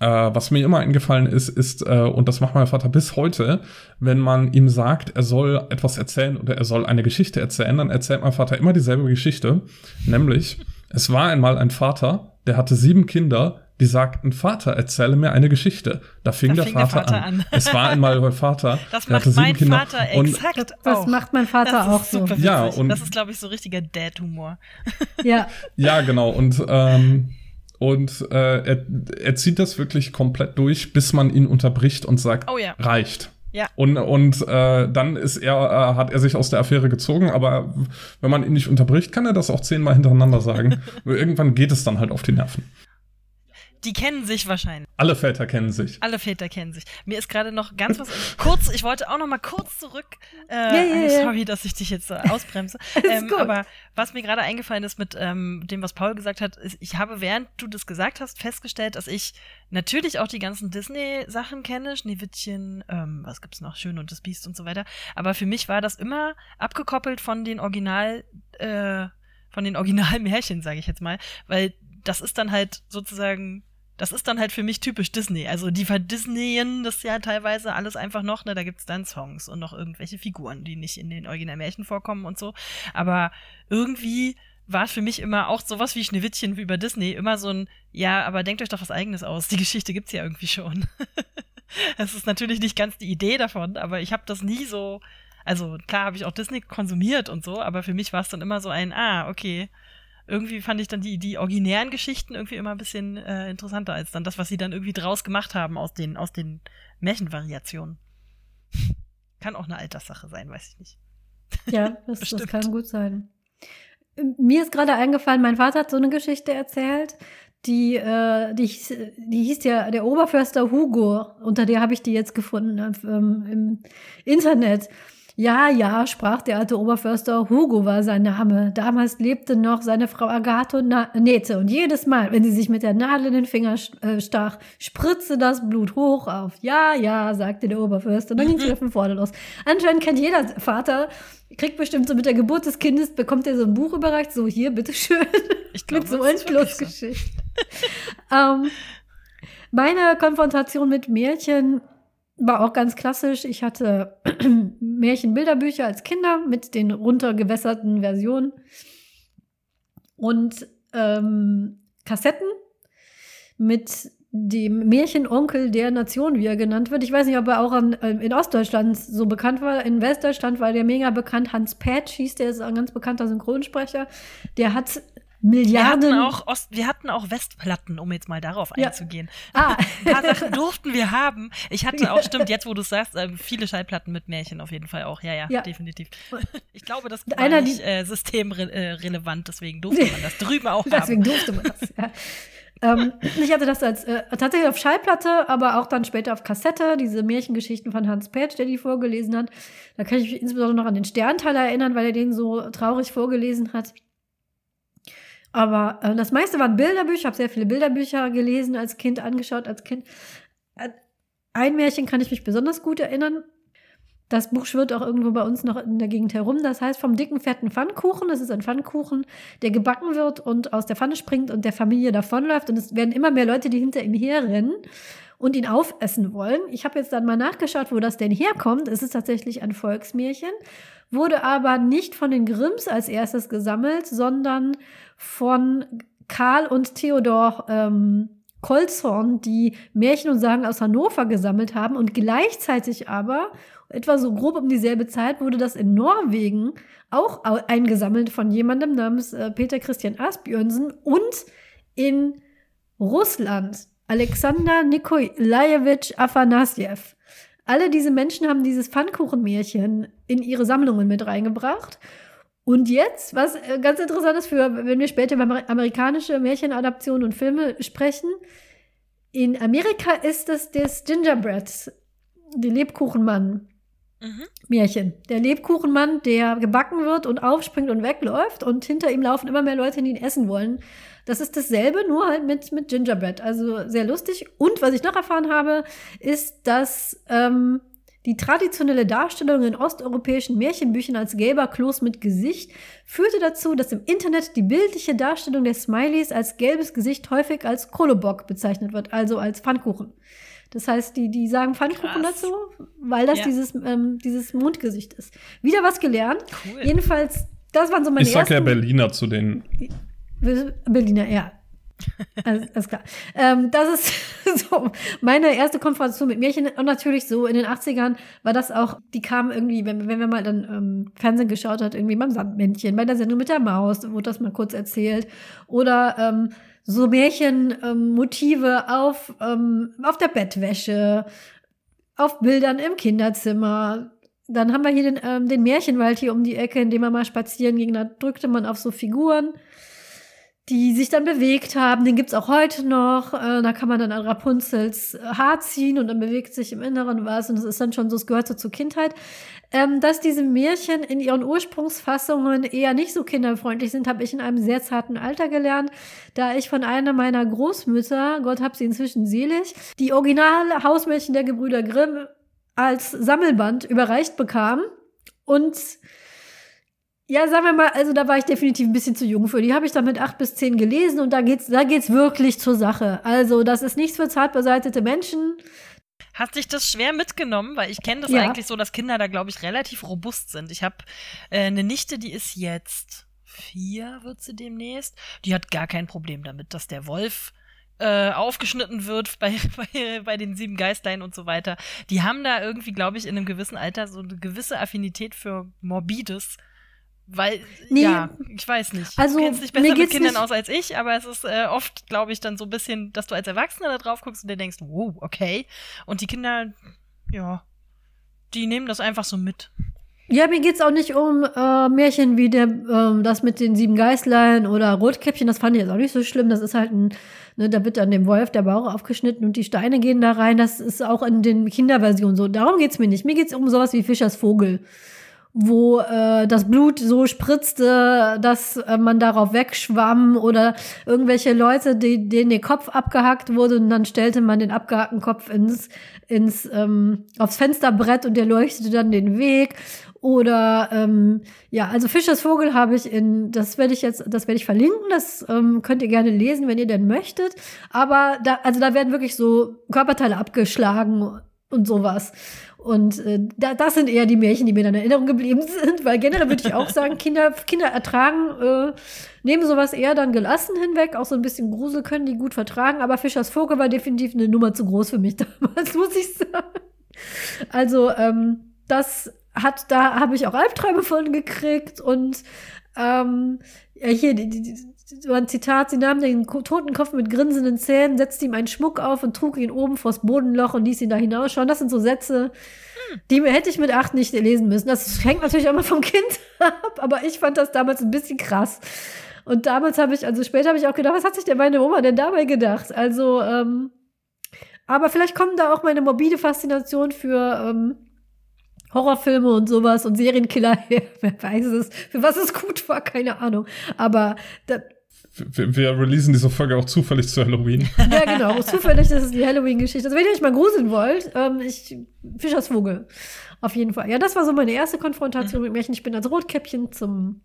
äh, was mir immer eingefallen ist, ist, äh, und das macht mein Vater bis heute, wenn man ihm sagt, er soll etwas erzählen oder er soll eine Geschichte erzählen, dann erzählt mein Vater immer dieselbe Geschichte. Nämlich, es war einmal ein Vater, der hatte sieben Kinder, die sagten, Vater, erzähle mir eine Geschichte. Da fing, da der, fing Vater der, Vater an. an. es war einmal mein Vater. Das macht mein Kinder. Vater exakt Das auch. macht mein Vater auch so. Ja, und das ist, glaube ich, so richtiger Dad-Humor. ja. Ja, genau. Und ähm, und äh, er, er zieht das wirklich komplett durch, bis man ihn unterbricht und sagt, oh ja. reicht. Ja. Und, und äh, dann ist er, äh, hat er sich aus der Affäre gezogen, aber wenn man ihn nicht unterbricht, kann er das auch zehnmal hintereinander sagen. Irgendwann geht es dann halt auf die Nerven. Die kennen sich wahrscheinlich. Alle Väter kennen sich. Alle Väter kennen sich. Mir ist gerade noch ganz was kurz, ich wollte auch noch mal kurz zurück. Äh, ja, ja, ja. Sorry, dass ich dich jetzt so ausbremse. ähm, aber was mir gerade eingefallen ist mit ähm, dem, was Paul gesagt hat, ist, ich habe, während du das gesagt hast, festgestellt, dass ich natürlich auch die ganzen Disney-Sachen kenne, Schneewittchen, ähm, was gibt's noch, Schön und das Biest und so weiter. Aber für mich war das immer abgekoppelt von den Original, äh, von den Originalmärchen, sage ich jetzt mal, weil das ist dann halt sozusagen das ist dann halt für mich typisch Disney. Also die verdisneyen das ja teilweise alles einfach noch, ne? Da gibt's dann Songs und noch irgendwelche Figuren, die nicht in den Originalmärchen vorkommen und so. Aber irgendwie war für mich immer auch sowas wie Schneewittchen wie über Disney immer so ein, ja, aber denkt euch doch was eigenes aus. Die Geschichte gibt's ja irgendwie schon. das ist natürlich nicht ganz die Idee davon, aber ich habe das nie so, also klar habe ich auch Disney konsumiert und so, aber für mich war es dann immer so ein, ah, okay, irgendwie fand ich dann die, die originären Geschichten irgendwie immer ein bisschen äh, interessanter als dann das, was sie dann irgendwie draus gemacht haben aus den, aus den Märchenvariationen. kann auch eine Alterssache sein, weiß ich nicht. Ja, das, das kann gut sein. Mir ist gerade eingefallen, mein Vater hat so eine Geschichte erzählt, die, äh, die, die hieß ja der Oberförster Hugo. Unter der habe ich die jetzt gefunden ähm, im Internet. Ja, ja, sprach der alte Oberförster, Hugo war sein Name. Damals lebte noch seine Frau Agathe nähte und jedes Mal, wenn sie sich mit der Nadel in den Finger äh, stach, spritzte das Blut hoch auf. Ja, ja, sagte der Oberförster. Und dann ging es wieder von vorne los. Anscheinend kennt jeder Vater, kriegt bestimmt so mit der Geburt des Kindes, bekommt er so ein Buch überreicht, so hier, bitteschön. Ich glaub, mit so Endlosgeschichten. So. ähm, meine Konfrontation mit Märchen war auch ganz klassisch. Ich hatte Märchenbilderbücher als Kinder mit den runtergewässerten Versionen und ähm, Kassetten mit dem Märchenonkel der Nation, wie er genannt wird. Ich weiß nicht, ob er auch an, in Ostdeutschland so bekannt war. In Westdeutschland war der mega bekannt. Hans Patch hieß der, ist ein ganz bekannter Synchronsprecher. Der hat Milliarden. Wir hatten, auch Ost, wir hatten auch Westplatten, um jetzt mal darauf ja. einzugehen. Ah. Ein paar Sachen durften wir haben. Ich hatte auch, stimmt, jetzt wo du es sagst, äh, viele Schallplatten mit Märchen auf jeden Fall auch. Ja, ja, ja. definitiv. Ich glaube, das war Einer, nicht äh, systemrelevant, deswegen durfte man das drüben auch haben. Deswegen durfte man das, ja. ähm, ich hatte das als äh, tatsächlich auf Schallplatte, aber auch dann später auf Kassette, diese Märchengeschichten von Hans Petsch, der die vorgelesen hat. Da kann ich mich insbesondere noch an den Sternteil erinnern, weil er den so traurig vorgelesen hat. Aber äh, das meiste waren Bilderbücher. Ich habe sehr viele Bilderbücher gelesen als Kind, angeschaut als Kind. Äh, ein Märchen kann ich mich besonders gut erinnern. Das Buch schwirrt auch irgendwo bei uns noch in der Gegend herum. Das heißt vom dicken, fetten Pfannkuchen. Das ist ein Pfannkuchen, der gebacken wird und aus der Pfanne springt und der Familie davonläuft. Und es werden immer mehr Leute, die hinter ihm herrennen und ihn aufessen wollen. Ich habe jetzt dann mal nachgeschaut, wo das denn herkommt. Es ist tatsächlich ein Volksmärchen, wurde aber nicht von den Grimms als erstes gesammelt, sondern von Karl und Theodor ähm, Kolzhorn, die Märchen und Sagen aus Hannover gesammelt haben und gleichzeitig aber, etwa so grob um dieselbe Zeit, wurde das in Norwegen auch eingesammelt von jemandem namens äh, Peter Christian Asbjörnsen und in Russland Alexander Nikolajewitsch Afanasjew. Alle diese Menschen haben dieses Pfannkuchenmärchen in ihre Sammlungen mit reingebracht und jetzt, was äh, ganz interessant ist, für, wenn wir später über amerikanische Märchenadaptionen und Filme sprechen, in Amerika ist es das Gingerbread, der Lebkuchenmann. Mhm. Märchen. Der Lebkuchenmann, der gebacken wird und aufspringt und wegläuft und hinter ihm laufen immer mehr Leute, die ihn essen wollen. Das ist dasselbe, nur halt mit, mit Gingerbread. Also sehr lustig. Und was ich noch erfahren habe, ist, dass ähm, die traditionelle Darstellung in osteuropäischen Märchenbüchern als gelber Kloß mit Gesicht führte dazu, dass im Internet die bildliche Darstellung der Smileys als gelbes Gesicht häufig als Kolobock bezeichnet wird, also als Pfannkuchen. Das heißt, die, die sagen Pfannkuchen Krass. dazu, weil das ja. dieses, ähm, dieses Mundgesicht ist. Wieder was gelernt. Cool. Jedenfalls, das waren so meine Ich sag ersten, ja Berliner zu den. Berliner, ja. Alles, alles klar. Ähm, das ist so meine erste Konfrontation mit Märchen. Und natürlich so in den 80ern war das auch, die kamen irgendwie, wenn, wenn man mal dann ähm, Fernsehen geschaut hat, irgendwie beim Sandmännchen, bei der Sendung mit der Maus, wurde das mal kurz erzählt. Oder ähm, so Märchenmotive auf, ähm, auf der Bettwäsche, auf Bildern im Kinderzimmer. Dann haben wir hier den, ähm, den Märchenwald hier um die Ecke, in dem man mal spazieren ging. Da drückte man auf so Figuren die sich dann bewegt haben. Den gibt's auch heute noch. Äh, da kann man dann an Rapunzels Haar ziehen und dann bewegt sich im Inneren was. Und das ist dann schon so, es gehört so zur Kindheit. Ähm, dass diese Märchen in ihren Ursprungsfassungen eher nicht so kinderfreundlich sind, habe ich in einem sehr zarten Alter gelernt, da ich von einer meiner Großmütter, Gott hab sie inzwischen selig, die originale Hausmärchen der Gebrüder Grimm als Sammelband überreicht bekam. Und ja, sagen wir mal, also da war ich definitiv ein bisschen zu jung für. Die habe ich dann mit acht bis zehn gelesen und da geht's, da geht's wirklich zur Sache. Also das ist nichts für zart beseitete Menschen. Hat sich das schwer mitgenommen, weil ich kenne das ja. eigentlich so, dass Kinder da, glaube ich, relativ robust sind. Ich habe äh, eine Nichte, die ist jetzt vier, wird sie demnächst. Die hat gar kein Problem damit, dass der Wolf äh, aufgeschnitten wird bei, bei, bei den sieben Geistlein und so weiter. Die haben da irgendwie, glaube ich, in einem gewissen Alter so eine gewisse Affinität für Morbides weil, nee, ja, ich weiß nicht. Also, du kennst dich besser mit Kindern aus als ich, aber es ist äh, oft, glaube ich, dann so ein bisschen, dass du als Erwachsener da drauf guckst und dir denkst, wow, okay. Und die Kinder, ja, die nehmen das einfach so mit. Ja, mir geht's auch nicht um äh, Märchen wie der, äh, das mit den sieben Geißlein oder Rotkäppchen. Das fand ich jetzt auch nicht so schlimm. Das ist halt ein, ne, da wird dann dem Wolf der Bauch aufgeschnitten und die Steine gehen da rein. Das ist auch in den Kinderversionen so. Darum geht's mir nicht. Mir geht's um sowas wie Fischers Vogel wo äh, das Blut so spritzte, dass äh, man darauf wegschwamm oder irgendwelche Leute, die, denen der Kopf abgehackt wurde und dann stellte man den abgehackten Kopf ins, ins ähm, aufs Fensterbrett und der leuchtete dann den Weg oder ähm, ja, also Fischers Vogel habe ich in, das werde ich jetzt, das werde ich verlinken, das ähm, könnt ihr gerne lesen, wenn ihr denn möchtet. Aber da, also da werden wirklich so Körperteile abgeschlagen und sowas. Und äh, da, das sind eher die Märchen, die mir dann in Erinnerung geblieben sind, weil generell würde ich auch sagen, Kinder, Kinder ertragen, äh, nehmen sowas eher dann gelassen hinweg, auch so ein bisschen Grusel können die gut vertragen, aber Fischers Vogel war definitiv eine Nummer zu groß für mich damals, muss ich sagen. Also, ähm, das hat, da habe ich auch Albträume von gekriegt und ähm, ja, hier, die, die, so ein Zitat, sie nahm den toten Kopf mit grinsenden Zähnen, setzte ihm einen Schmuck auf und trug ihn oben vors Bodenloch und ließ ihn da hinausschauen. Das sind so Sätze, die hätte ich mit acht nicht lesen müssen. Das hängt natürlich auch mal vom Kind ab, aber ich fand das damals ein bisschen krass. Und damals habe ich, also später habe ich auch gedacht, was hat sich denn meine Oma denn dabei gedacht? Also, ähm, aber vielleicht kommt da auch meine morbide Faszination für ähm, Horrorfilme und sowas und Serienkiller her. Wer weiß es. Für was es gut war, keine Ahnung. Aber da, wir, wir releasen diese Folge auch zufällig zu Halloween. ja, genau. Zufällig ist es die Halloween-Geschichte. Also, wenn ihr euch mal gruseln wollt, ähm, ich, Fischers Vogel. Auf jeden Fall. Ja, das war so meine erste Konfrontation mhm. mit Märchen. Ich bin als Rotkäppchen zum,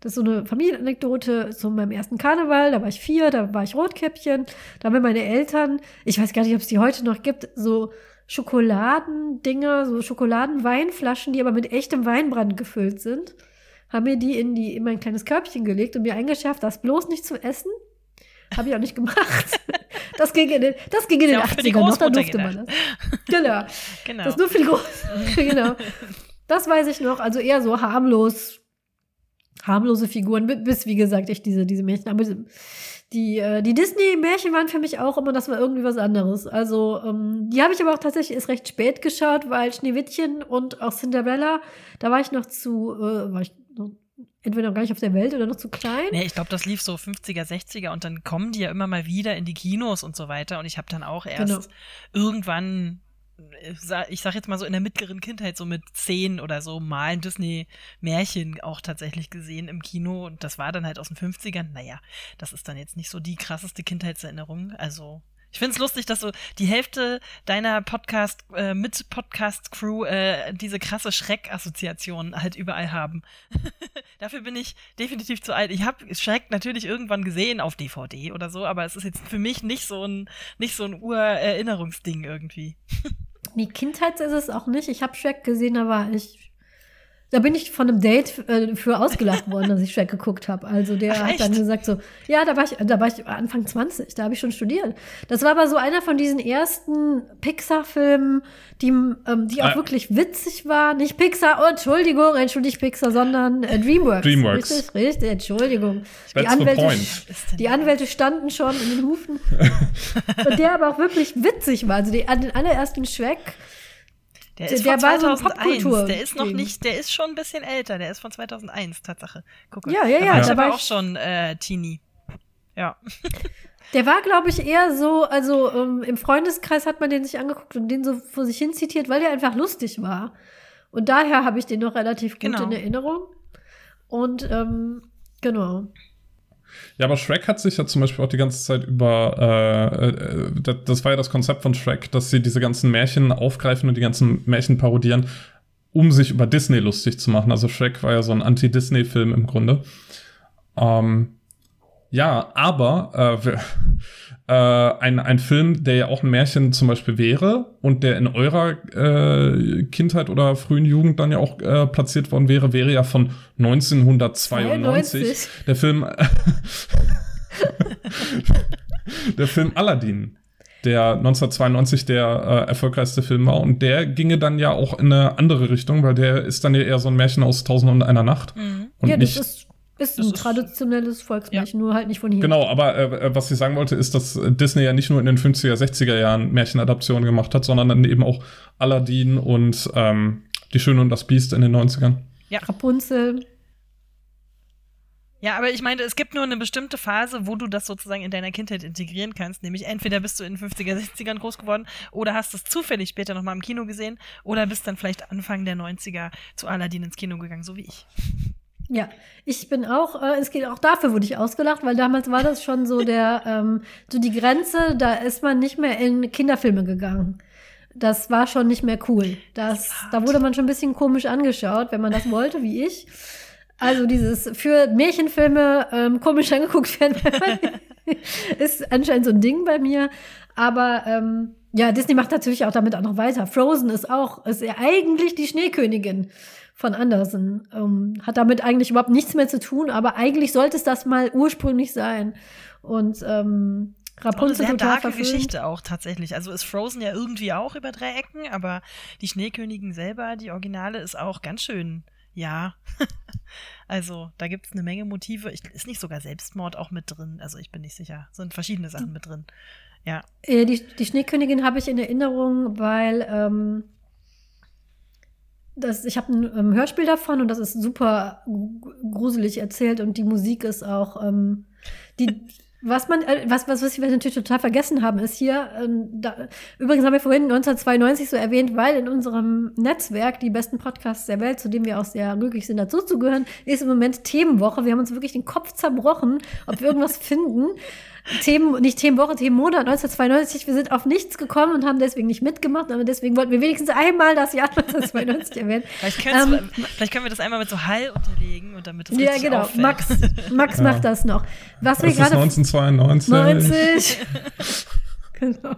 das ist so eine Familienanekdote zu meinem ersten Karneval. Da war ich vier, da war ich Rotkäppchen. Da haben meine Eltern, ich weiß gar nicht, ob es die heute noch gibt, so Schokoladendinger, so Schokoladenweinflaschen, die aber mit echtem Weinbrand gefüllt sind haben mir die in, die in mein kleines Körbchen gelegt und mir eingeschärft, das bloß nicht zu essen. Habe ich auch nicht gemacht. Das ging in den, das ging in den 80ern noch, da durfte man das. Genau. genau. Das ist nur viel groß. genau. Das weiß ich noch. Also eher so harmlos, harmlose Figuren, bis, wie gesagt, ich diese, diese Märchen. Aber die, äh, die Disney-Märchen waren für mich auch immer, das war irgendwie was anderes. Also, ähm, die habe ich aber auch tatsächlich erst recht spät geschaut, weil Schneewittchen und auch Cinderella, da war ich noch zu, äh, war ich entweder noch gar nicht auf der Welt oder noch zu klein. Nee, ich glaube, das lief so 50er, 60er und dann kommen die ja immer mal wieder in die Kinos und so weiter. Und ich habe dann auch erst genau. irgendwann, äh, ich sag jetzt mal so in der mittleren Kindheit, so mit zehn oder so, mal ein Disney-Märchen auch tatsächlich gesehen im Kino. Und das war dann halt aus den 50ern. Naja, das ist dann jetzt nicht so die krasseste Kindheitserinnerung. Also ich finde es lustig, dass du die Hälfte deiner Podcast, äh, mit Podcast-Crew äh, diese krasse Schreck-Assoziation halt überall haben. Dafür bin ich definitiv zu alt. Ich habe Schreck natürlich irgendwann gesehen auf DVD oder so, aber es ist jetzt für mich nicht so ein, nicht so ein Urerinnerungsding irgendwie. Die Kindheit ist es auch nicht. Ich habe Schreck gesehen, war ich da bin ich von einem Date äh, für ausgelacht worden, dass ich Shrek geguckt habe. Also der Ach, hat dann gesagt so, ja, da war ich, da war ich Anfang 20, da habe ich schon studiert. Das war aber so einer von diesen ersten Pixar-Filmen, die, ähm, die auch ah. wirklich witzig waren. Nicht Pixar, oh, Entschuldigung, entschuldigt Pixar, sondern äh, DreamWorks. DreamWorks. Richtig, richtig, Entschuldigung. die Anwälte, die Anwälte standen schon in den Hufen. Und der aber auch wirklich witzig war. Also die, an den allerersten Shrek der ist der, von 2001. So der ist noch nicht, der ist schon ein bisschen älter. Der ist von 2001, Tatsache. Guck mal. Ja, ja, ja. Da war ich aber auch schon äh, Teenie. Ja. Der war, glaube ich, eher so, also ähm, im Freundeskreis hat man den sich angeguckt und den so vor sich hin zitiert, weil der einfach lustig war. Und daher habe ich den noch relativ gut genau. in Erinnerung. Und ähm, genau. Ja, aber Shrek hat sich ja zum Beispiel auch die ganze Zeit über, äh, äh, das war ja das Konzept von Shrek, dass sie diese ganzen Märchen aufgreifen und die ganzen Märchen parodieren, um sich über Disney lustig zu machen. Also Shrek war ja so ein Anti-Disney-Film im Grunde. Ähm, ja, aber äh, äh, ein, ein Film, der ja auch ein Märchen zum Beispiel wäre und der in eurer äh, Kindheit oder frühen Jugend dann ja auch äh, platziert worden wäre, wäre ja von 1992. 92. Der Film der Film Aladdin der 1992 der äh, erfolgreichste Film war. Und der ginge dann ja auch in eine andere Richtung, weil der ist dann ja eher so ein Märchen aus Tausend und einer Nacht. Mhm. Und ja, nicht, ist ist das ein traditionelles Volksmärchen, ja. nur halt nicht von hier. Genau, aber äh, was ich sagen wollte, ist, dass Disney ja nicht nur in den 50er, 60er Jahren Märchenadaptionen gemacht hat, sondern dann eben auch Aladdin und ähm, Die Schöne und das Biest in den 90ern. Ja. Rapunzel. Ja, aber ich meine, es gibt nur eine bestimmte Phase, wo du das sozusagen in deiner Kindheit integrieren kannst. Nämlich entweder bist du in den 50er, 60ern groß geworden oder hast es zufällig später nochmal im Kino gesehen oder bist dann vielleicht Anfang der 90er zu Aladdin ins Kino gegangen, so wie ich. Ja, ich bin auch, äh, es geht auch dafür wurde ich ausgelacht, weil damals war das schon so der, ähm, so die Grenze, da ist man nicht mehr in Kinderfilme gegangen. Das war schon nicht mehr cool. Das, da wurde man schon ein bisschen komisch angeschaut, wenn man das wollte, wie ich. Also dieses für Märchenfilme ähm, komisch angeguckt werden, ist anscheinend so ein Ding bei mir. Aber ähm, ja, Disney macht natürlich auch damit auch noch weiter. Frozen ist auch, ist ja eigentlich die Schneekönigin von Andersen. Ähm, hat damit eigentlich überhaupt nichts mehr zu tun, aber eigentlich sollte es das mal ursprünglich sein. Und ähm, Rapunzel eine sehr total darke Geschichte auch tatsächlich. Also ist Frozen ja irgendwie auch über drei Ecken, aber die Schneekönigin selber, die Originale, ist auch ganz schön ja. also, da gibt es eine Menge Motive. Ich, ist nicht sogar Selbstmord auch mit drin? Also, ich bin nicht sicher. Sind verschiedene Sachen mit drin. Ja. Äh, die, die Schneekönigin habe ich in Erinnerung, weil ähm, das, ich habe ein ähm, Hörspiel davon und das ist super gruselig erzählt und die Musik ist auch ähm, die was man, äh, was, was, was wir natürlich total vergessen haben, ist hier, ähm, da, übrigens haben wir vorhin 1992 so erwähnt, weil in unserem Netzwerk die besten Podcasts der Welt, zu dem wir auch sehr glücklich sind, dazu zu gehören, ist im Moment Themenwoche. Wir haben uns wirklich den Kopf zerbrochen, ob wir irgendwas finden. Themen, nicht Themenwoche, Themenmonat 1992. Wir sind auf nichts gekommen und haben deswegen nicht mitgemacht, aber deswegen wollten wir wenigstens einmal das Jahr 1992 erwähnen. Vielleicht, ähm, vielleicht können wir das einmal mit so Hall unterlegen und damit das Ja, genau. Auffällt. Max, Max ja. macht das noch. Was das wir gerade 1992. 90. Genau.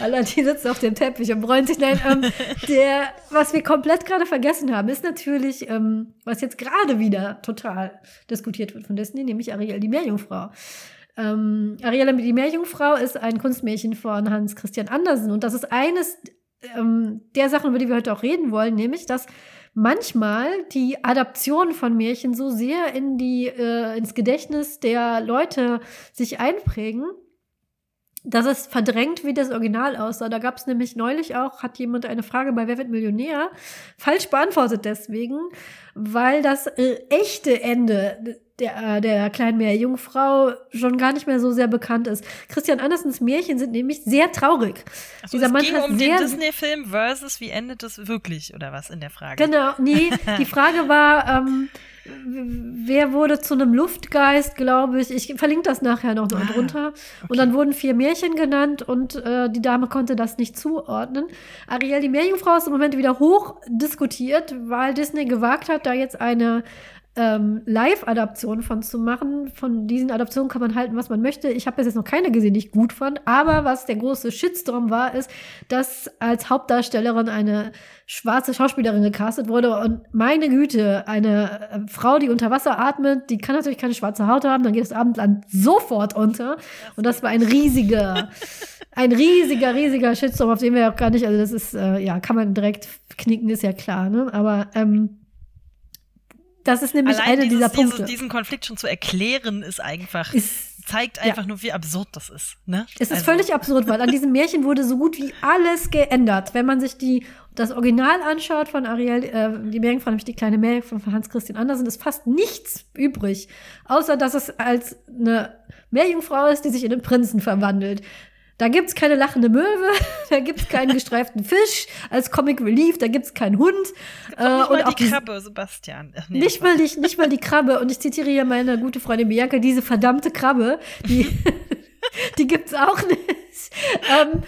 Aladdin sitzt auf dem Teppich und bräunt sich. Nein, ähm, der, was wir komplett gerade vergessen haben, ist natürlich, ähm, was jetzt gerade wieder total diskutiert wird von Disney, nämlich Ariel, die Meerjungfrau. Ähm, Ariella die Meerjungfrau ist ein Kunstmärchen von Hans Christian Andersen. Und das ist eines ähm, der Sachen, über die wir heute auch reden wollen, nämlich, dass manchmal die Adaptionen von Märchen so sehr in die, äh, ins Gedächtnis der Leute sich einprägen, dass es verdrängt, wie das Original aussah. Da gab es nämlich neulich auch, hat jemand eine Frage bei Wer wird Millionär? falsch beantwortet deswegen, weil das äh, echte Ende der, äh, der kleinen Meerjungfrau schon gar nicht mehr so sehr bekannt ist. Christian Andersens Märchen sind nämlich sehr traurig. Also Dieser es Mann ging hat um den Disney-Film versus wie endet es wirklich oder was in der Frage? Genau, nee, die Frage war, ähm, wer wurde zu einem Luftgeist, glaube ich. Ich verlinke das nachher noch ah, drunter. Okay. Und dann wurden vier Märchen genannt und äh, die Dame konnte das nicht zuordnen. Ariel, die Meerjungfrau, ist im Moment wieder hoch diskutiert, weil Disney gewagt hat, da jetzt eine ähm, Live-Adaption von zu machen. Von diesen Adaptionen kann man halten, was man möchte. Ich habe jetzt noch keine gesehen, die ich gut fand. Aber was der große Shitstorm war, ist, dass als Hauptdarstellerin eine schwarze Schauspielerin gecastet wurde. Und meine Güte, eine äh, Frau, die unter Wasser atmet, die kann natürlich keine schwarze Haut haben. Dann geht das Abendland sofort unter. Und das war ein riesiger, ein riesiger, riesiger Shitstorm, auf den wir auch gar nicht, also das ist, äh, ja, kann man direkt knicken, ist ja klar, ne? Aber ähm, das ist nämlich Allein einer dieses, dieser Punkte. Diese, diesen Konflikt schon zu erklären, ist einfach. Ist, zeigt einfach ja. nur, wie absurd das ist. Ne? Es ist also. völlig absurd, weil an diesem Märchen wurde so gut wie alles geändert. Wenn man sich die, das Original anschaut von Ariel, äh, die Meerjungfrau, nämlich die kleine Meerjungfrau von Hans Christian Andersen, ist fast nichts übrig. Außer, dass es als eine Meerjungfrau ist, die sich in einen Prinzen verwandelt. Da gibt's keine lachende Möwe, da gibt's keinen gestreiften Fisch als Comic Relief, da gibt's keinen Hund. Äh, nicht und mal die Krabbe, Sebastian. Ach, nee, nicht, mal die, nicht mal die Krabbe. Und ich zitiere hier meine gute Freundin Bianca, diese verdammte Krabbe, die, die gibt's auch nicht. Ähm,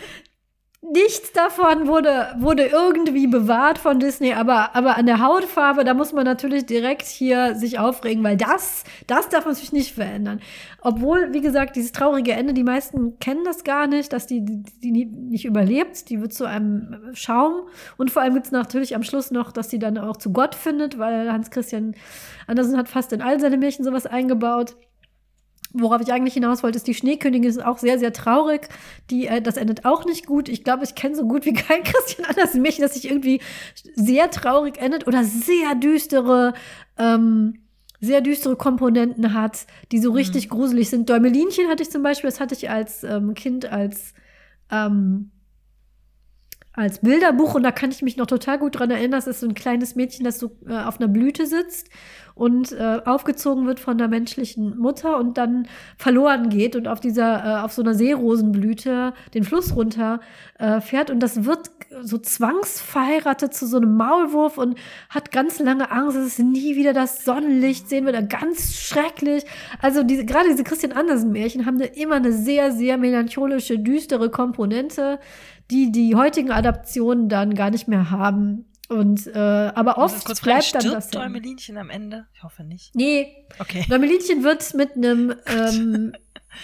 nichts davon wurde, wurde irgendwie bewahrt von Disney, aber, aber an der Hautfarbe, da muss man natürlich direkt hier sich aufregen, weil das, das darf man sich nicht verändern. Obwohl, wie gesagt, dieses traurige Ende, die meisten kennen das gar nicht, dass die, die, die nicht überlebt, die wird zu einem Schaum. Und vor allem gibt's natürlich am Schluss noch, dass sie dann auch zu Gott findet, weil Hans Christian Andersen hat fast in all seine Märchen sowas eingebaut. Worauf ich eigentlich hinaus wollte, ist, die Schneekönigin ist auch sehr, sehr traurig. Die, äh, das endet auch nicht gut. Ich glaube, ich kenne so gut wie kein Christian Andersen Märchen, dass sich irgendwie sehr traurig endet oder sehr düstere, ähm, sehr düstere Komponenten hat, die so richtig mhm. gruselig sind. Däumelinchen hatte ich zum Beispiel, das hatte ich als ähm, Kind als ähm, als Bilderbuch und da kann ich mich noch total gut dran erinnern. Das ist so ein kleines Mädchen, das so äh, auf einer Blüte sitzt und äh, aufgezogen wird von der menschlichen Mutter und dann verloren geht und auf dieser, äh, auf so einer Seerosenblüte den Fluss runter äh, fährt und das wird so zwangsverheiratet zu so einem Maulwurf und hat ganz lange Angst, dass es nie wieder das Sonnenlicht sehen wird. Ganz schrecklich. Also diese, gerade diese Christian Andersen-Märchen haben eine, immer eine sehr, sehr melancholische, düstere Komponente, die die heutigen Adaptionen dann gar nicht mehr haben. Und äh, aber oft kurz bleibt dann das. Däumelinchen am Ende? Ich hoffe nicht. Nee. Okay. Däumelinchen wird mit einem ähm,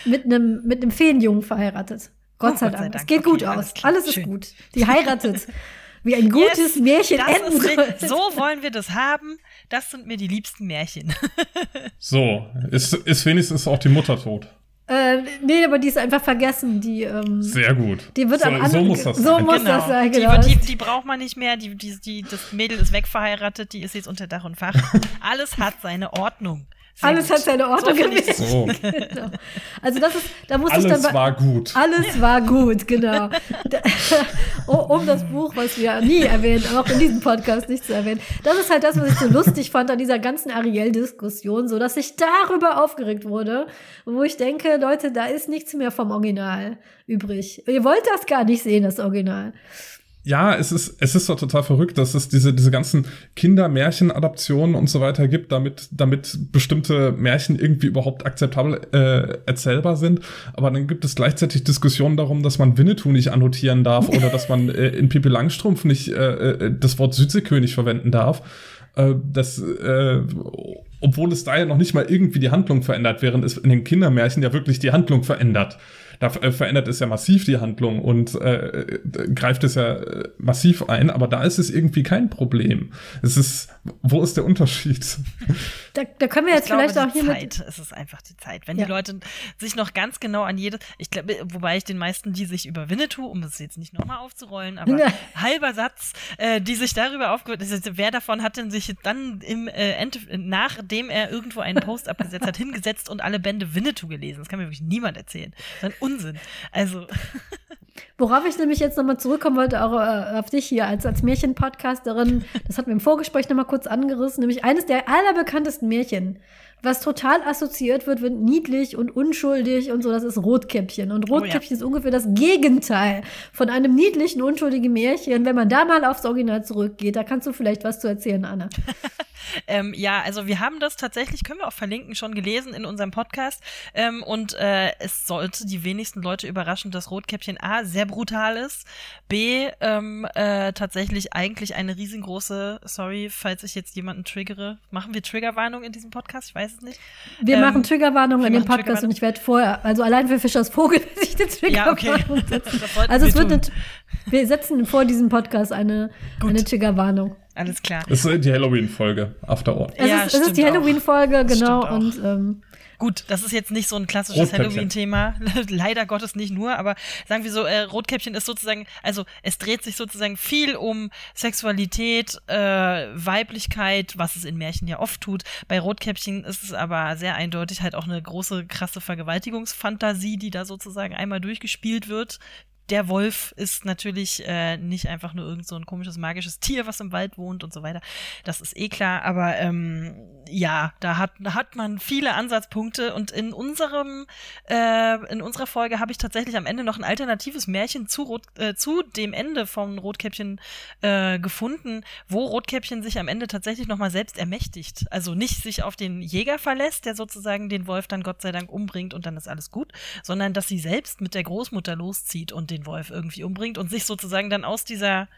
mit einem mit einem Feenjungen verheiratet. Gott, Oh, sei, Gott sei Dank. Dank. Es geht Okay, gut alles aus. klar. Alles ist Schön. gut. Die heiratet. Wie ein gutes Yes, Märchen enden soll. so wollen wir das haben. Das sind mir die liebsten Märchen. So, ist, ist wenigstens auch die Mutter tot. Äh, nee, aber die ist einfach vergessen. Die, ähm, Sehr gut. die wird so, am anderen. so muss das so sein. muss das sein, Die, genau. wird- die, die braucht man nicht mehr. Die, die, die, das Mädel ist wegverheiratet. Die ist jetzt unter Dach und Fach. Alles hat seine Ordnung. Sehr Alles gut. hat seine Ordnung ich gewesen. So, genau. Also das ist, da muss ich alles dann war gut. Alles war gut, genau. Da- um das Buch, was wir nie erwähnen, auch in diesem Podcast nicht zu erwähnen. Das ist halt das, was ich so lustig fand an dieser ganzen Ariel-Diskussion, so dass ich darüber aufgeregt wurde, wo ich denke, Leute, da ist nichts mehr vom Original übrig. Ihr wollt das gar nicht sehen, das Original. Ja, es ist, es ist doch total verrückt, dass es diese, diese ganzen Kinder-Märchen-Adaptionen und so weiter gibt, damit, damit bestimmte Märchen irgendwie überhaupt akzeptabel äh, erzählbar sind. Aber dann gibt es gleichzeitig Diskussionen darum, dass man Winnetou nicht annotieren darf oder dass man äh, in Pippi Langstrumpf nicht äh, äh, das Wort Südseekönig verwenden darf. Äh, das, äh, obwohl es da ja noch nicht mal irgendwie die Handlung verändert, während es in den Kindermärchen ja wirklich die Handlung verändert. Da äh, verändert es ja massiv die Handlung und äh, greift es ja äh, massiv ein, aber da ist es irgendwie kein Problem. Es ist, wo ist der Unterschied? Da, da können wir jetzt ich glaube, vielleicht auch die hier Zeit. Es ist einfach die Zeit. Wenn Ja. die Leute sich noch ganz genau an jedes, ich glaube, wobei ich den meisten, die sich über Winnetou, um es jetzt nicht nochmal aufzurollen, aber Ja. halber Satz, äh, die sich darüber aufgehört, wer davon hat denn sich dann im äh, Ende, nachdem er irgendwo einen Post abgesetzt hat, hingesetzt und alle Bände Winnetou gelesen? Das kann mir wirklich niemand erzählen. Das ist ein Unsinn. Also, Worauf ich nämlich jetzt nochmal zurückkommen wollte, auch äh, auf dich hier als, als Märchenpodcasterin, das hatten wir im Vorgespräch nochmal kurz angerissen, nämlich eines der allerbekanntesten Märchen, was total assoziiert wird, wird niedlich und unschuldig und so, das ist Rotkäppchen. Und Oh ja. Rotkäppchen ist ungefähr das Gegenteil von einem niedlichen, unschuldigen Märchen. Wenn man da mal aufs Original zurückgeht, da kannst du vielleicht was zu erzählen, Anna. Ähm, ja, also wir haben das tatsächlich, können wir auch verlinken, schon gelesen in unserem Podcast. Ähm, und äh, es sollte die wenigsten Leute überraschen, dass Rotkäppchen A sehr brutal ist, B ähm, äh, tatsächlich eigentlich eine riesengroße, sorry, falls ich jetzt jemanden triggere, machen wir Triggerwarnung in diesem Podcast? Ich weiß es nicht. Wir Ähm, machen Triggerwarnung wir in dem Podcast und ich werde vorher, also allein für Fischers Vogel, werde ich eine Ja, okay. Triggerwarnung setzen. Das sollten Also es wir wird tun. eine, wir setzen vor diesem Podcast eine, Gut. eine Triggerwarnung. Alles klar. Das ist die Halloween-Folge, After All. Es, Ja, ist, es ist die. Halloween-Folge, genau. Und ähm, Gut, das ist jetzt nicht so ein klassisches. Halloween-Thema. Leider Gottes nicht nur, aber sagen wir so, äh, Rotkäppchen ist sozusagen, also es dreht sich sozusagen viel um Sexualität, äh, Weiblichkeit, was es in Märchen ja oft tut. Bei Rotkäppchen ist es aber sehr eindeutig halt auch eine große, krasse Vergewaltigungsfantasie, die da sozusagen einmal durchgespielt wird. Der Wolf ist natürlich äh, nicht einfach nur irgend so ein komisches magisches Tier, was im Wald wohnt und so weiter. Das ist eh klar, aber ähm, ja, da hat, hat man viele Ansatzpunkte und in unserem äh, in unserer Folge habe ich tatsächlich am Ende noch ein alternatives Märchen zu, Rot, äh, zu dem Ende von Rotkäppchen äh, gefunden, wo Rotkäppchen sich am Ende tatsächlich noch mal selbst ermächtigt. Also nicht sich auf den Jäger verlässt, der sozusagen den Wolf dann Gott sei Dank umbringt und dann ist alles gut, sondern dass sie selbst mit der Großmutter loszieht und den Wolf irgendwie umbringt und sich sozusagen dann aus dieser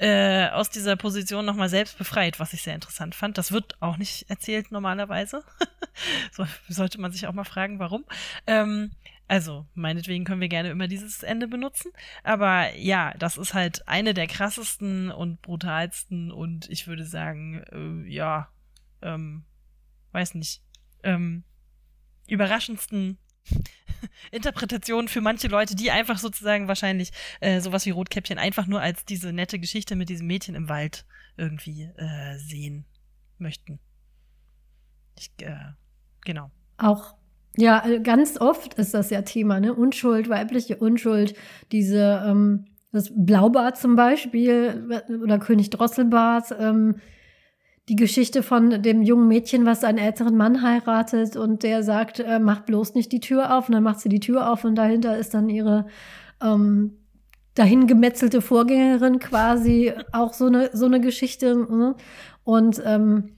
äh, aus dieser Position nochmal selbst befreit, was ich sehr interessant fand. Das wird auch nicht erzählt normalerweise. so, sollte man sich auch mal fragen, warum. Ähm, also, meinetwegen können wir gerne immer dieses Ende benutzen. Aber ja, das ist halt eine der krassesten und brutalsten und ich würde sagen, äh, ja, ähm, weiß nicht, ähm, überraschendsten Interpretationen für manche Leute, die einfach sozusagen wahrscheinlich äh, sowas wie Rotkäppchen einfach nur als diese nette Geschichte mit diesem Mädchen im Wald irgendwie äh, sehen möchten. Ich, äh, genau. auch, ja, äh, ganz oft ist das ja Thema, ne? Unschuld, weibliche Unschuld, diese, ähm, Das Blaubart zum Beispiel oder König Drosselbart, ähm, die Geschichte von dem jungen Mädchen, was einen älteren Mann heiratet und der sagt, äh, mach bloß nicht die Tür auf und dann macht sie die Tür auf und dahinter ist dann ihre ähm, dahingemetzelte Vorgängerin quasi auch so eine so eine Geschichte ne? und ähm,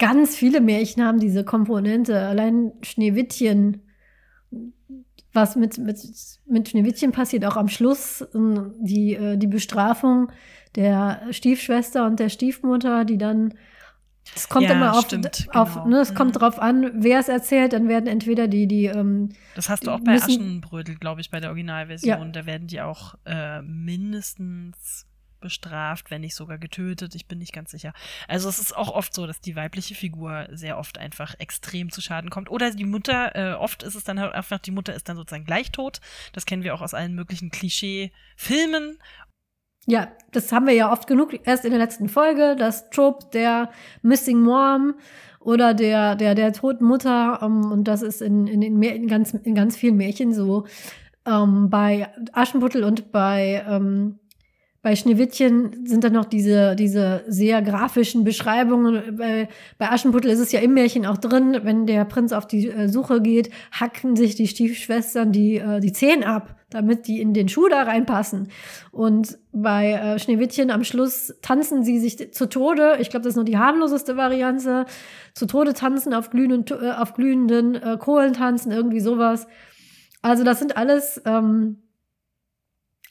ganz viele Märchen haben diese Komponente. Allein Schneewittchen, was mit, mit, mit Schneewittchen passiert, auch am Schluss, ähm, die, äh, die Bestrafung der Stiefschwester und der Stiefmutter, die dann es kommt ja, immer auf, stimmt, auf genau. ne, es mhm. kommt drauf an, wer es erzählt, dann werden entweder die, die ähm, Das hast du auch bei Aschenbrödel, glaube ich, bei der Originalversion. Ja. Da werden die auch äh, mindestens bestraft, wenn nicht sogar getötet. Ich bin nicht ganz sicher. Also es ist auch oft so, dass die weibliche Figur sehr oft einfach extrem zu Schaden kommt. Oder die Mutter, äh, oft ist es dann halt einfach, die Mutter ist dann sozusagen gleich tot. Das kennen wir auch aus allen möglichen Klischee-Filmen. Ja, das haben wir ja oft genug erst in der letzten Folge, das Trope der Missing Mom oder der der der toten Mutter ähm, und das ist in in, in, in ganz in ganz vielen Märchen so. Ähm, bei Aschenputtel und bei ähm, bei Schneewittchen sind dann noch diese, diese sehr grafischen Beschreibungen. Bei, bei Aschenputtel ist es ja im Märchen auch drin, wenn der Prinz auf die äh, Suche geht, hacken sich die Stiefschwestern die, äh, die Zehen ab, damit die in den Schuh da reinpassen. Und bei äh, Schneewittchen am Schluss tanzen sie sich zu Tode. Ich glaube, das ist noch die harmloseste Variante. Zu Tode tanzen, auf glühenden, äh, auf glühenden äh, Kohlen tanzen, irgendwie sowas. Also das sind alles ähm,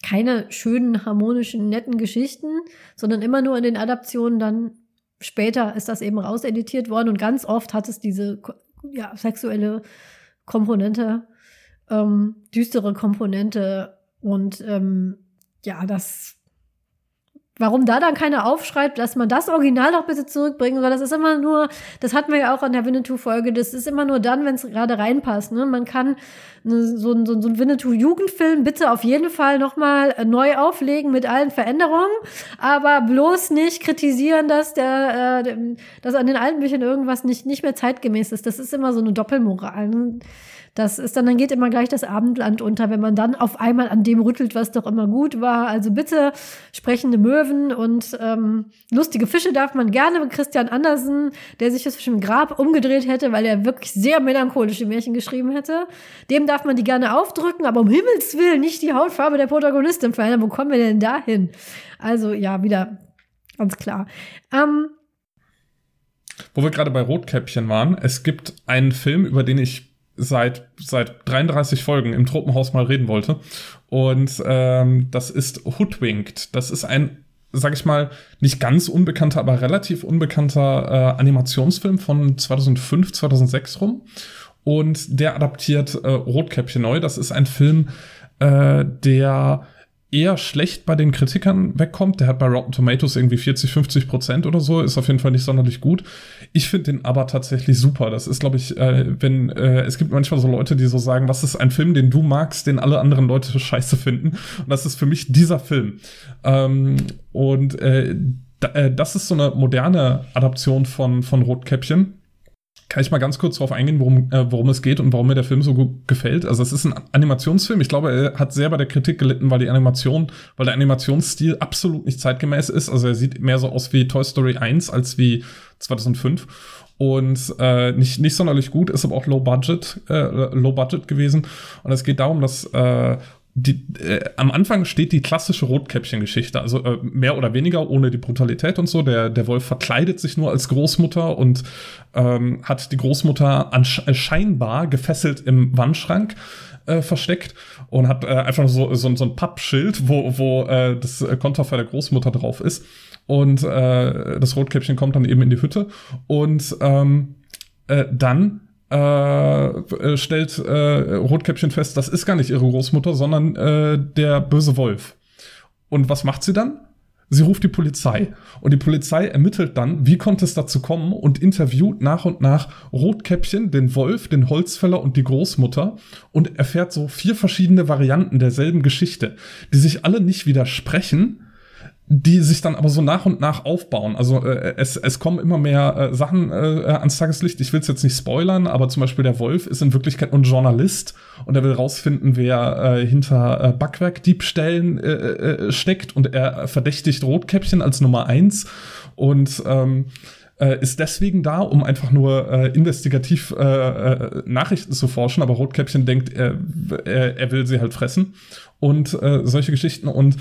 keine schönen, harmonischen, netten Geschichten, sondern immer nur in den Adaptionen dann später ist das eben rauseditiert worden und ganz oft hat es diese ja, sexuelle Komponente, ähm, düstere Komponente und ähm, ja, das Warum da dann keiner aufschreibt, dass man das Original doch bitte zurückbringen soll, das ist immer nur, das hatten wir ja auch an der Winnetou-Folge, das ist immer nur dann, wenn es gerade reinpasst. Ne? Man kann ne, so, so, so einen Winnetou-Jugendfilm bitte auf jeden Fall nochmal neu auflegen mit allen Veränderungen, aber bloß nicht kritisieren, dass, der, äh, dass an den alten Büchern irgendwas nicht, nicht mehr zeitgemäß ist. Das ist immer so eine Doppelmoral. Ne? Das ist dann, dann geht immer gleich das Abendland unter, wenn man dann auf einmal an dem rüttelt, was doch immer gut war. Also bitte sprechende Möwen und ähm, lustige Fische darf man gerne. Christian Andersen, der sich jetzt im Grab umgedreht hätte, weil er wirklich sehr melancholische Märchen geschrieben hätte, dem darf man die gerne aufdrücken, aber um Himmels Willen nicht die Hautfarbe der Protagonistin verändern. Wo kommen wir denn dahin? Also ja, wieder ganz klar. Ähm, wo wir gerade bei Rotkäppchen waren, es gibt einen Film, über den ich seit, seit 33 Folgen im Tropenhaus mal reden wollte. Und ähm, das ist Hoodwinked. Das ist ein, sag ich mal, nicht ganz unbekannter, aber relativ unbekannter äh, Animationsfilm von 2005, 2006 rum. Und der adaptiert äh, Rotkäppchen neu. Das ist ein Film, äh, der eher schlecht bei den Kritikern wegkommt. Der hat bei Rotten Tomatoes irgendwie 40, 50 Prozent oder so. Ist auf jeden Fall nicht sonderlich gut. Ich finde den aber tatsächlich super. Das ist, glaube ich, äh, wenn äh, es gibt manchmal so Leute, die so sagen, was ist ein Film, den du magst, den alle anderen Leute scheiße finden. Und das ist für mich dieser Film. Ähm, und äh, äh das ist so eine moderne Adaption von, von Rotkäppchen kann ich mal ganz kurz darauf eingehen, worum, äh, worum es geht und warum mir der Film so gut gefällt? Also es ist ein Animationsfilm. Ich glaube, er hat sehr bei der Kritik gelitten, weil die Animation, weil der Animationsstil absolut nicht zeitgemäß ist. Also er sieht mehr so aus wie Toy Story 1 als wie 2005 und äh, nicht nicht sonderlich gut, ist aber auch Low Budget äh, Low Budget gewesen. Und es geht darum, dass äh, die, äh, am Anfang steht die klassische Rotkäppchen-Geschichte, also äh, mehr oder weniger ohne die Brutalität und so. Der, der Wolf verkleidet sich nur als Großmutter und ähm, hat die Großmutter äh, scheinbar gefesselt im Wandschrank äh, versteckt und hat äh, einfach so, so, so ein Pappschild, wo, wo äh, das Konterfei der Großmutter drauf ist. Und äh, das Rotkäppchen kommt dann eben in die Hütte und ähm, äh, dann äh, äh, stellt äh, Rotkäppchen fest, das ist gar nicht ihre Großmutter, sondern äh, der böse Wolf. Und was macht sie dann? Sie ruft die Polizei. Und die Polizei ermittelt dann, wie konnte es dazu kommen und interviewt nach und nach Rotkäppchen, den Wolf, den Holzfäller und die Großmutter und erfährt so vier verschiedene Varianten derselben Geschichte, die sich alle nicht widersprechen, die sich dann aber so nach und nach aufbauen. Also äh, es, es kommen immer mehr äh, Sachen äh, ans Tageslicht. Ich will es jetzt nicht spoilern, aber zum Beispiel der Wolf ist in Wirklichkeit ein Journalist und er will rausfinden, wer äh, hinter äh, Backwerkdiebstellen äh, äh, steckt und er verdächtigt Rotkäppchen als Nummer eins und ähm, äh, ist deswegen da, um einfach nur äh, investigativ äh, äh, Nachrichten zu forschen, aber Rotkäppchen denkt, er, er, er will sie halt fressen und äh, solche Geschichten und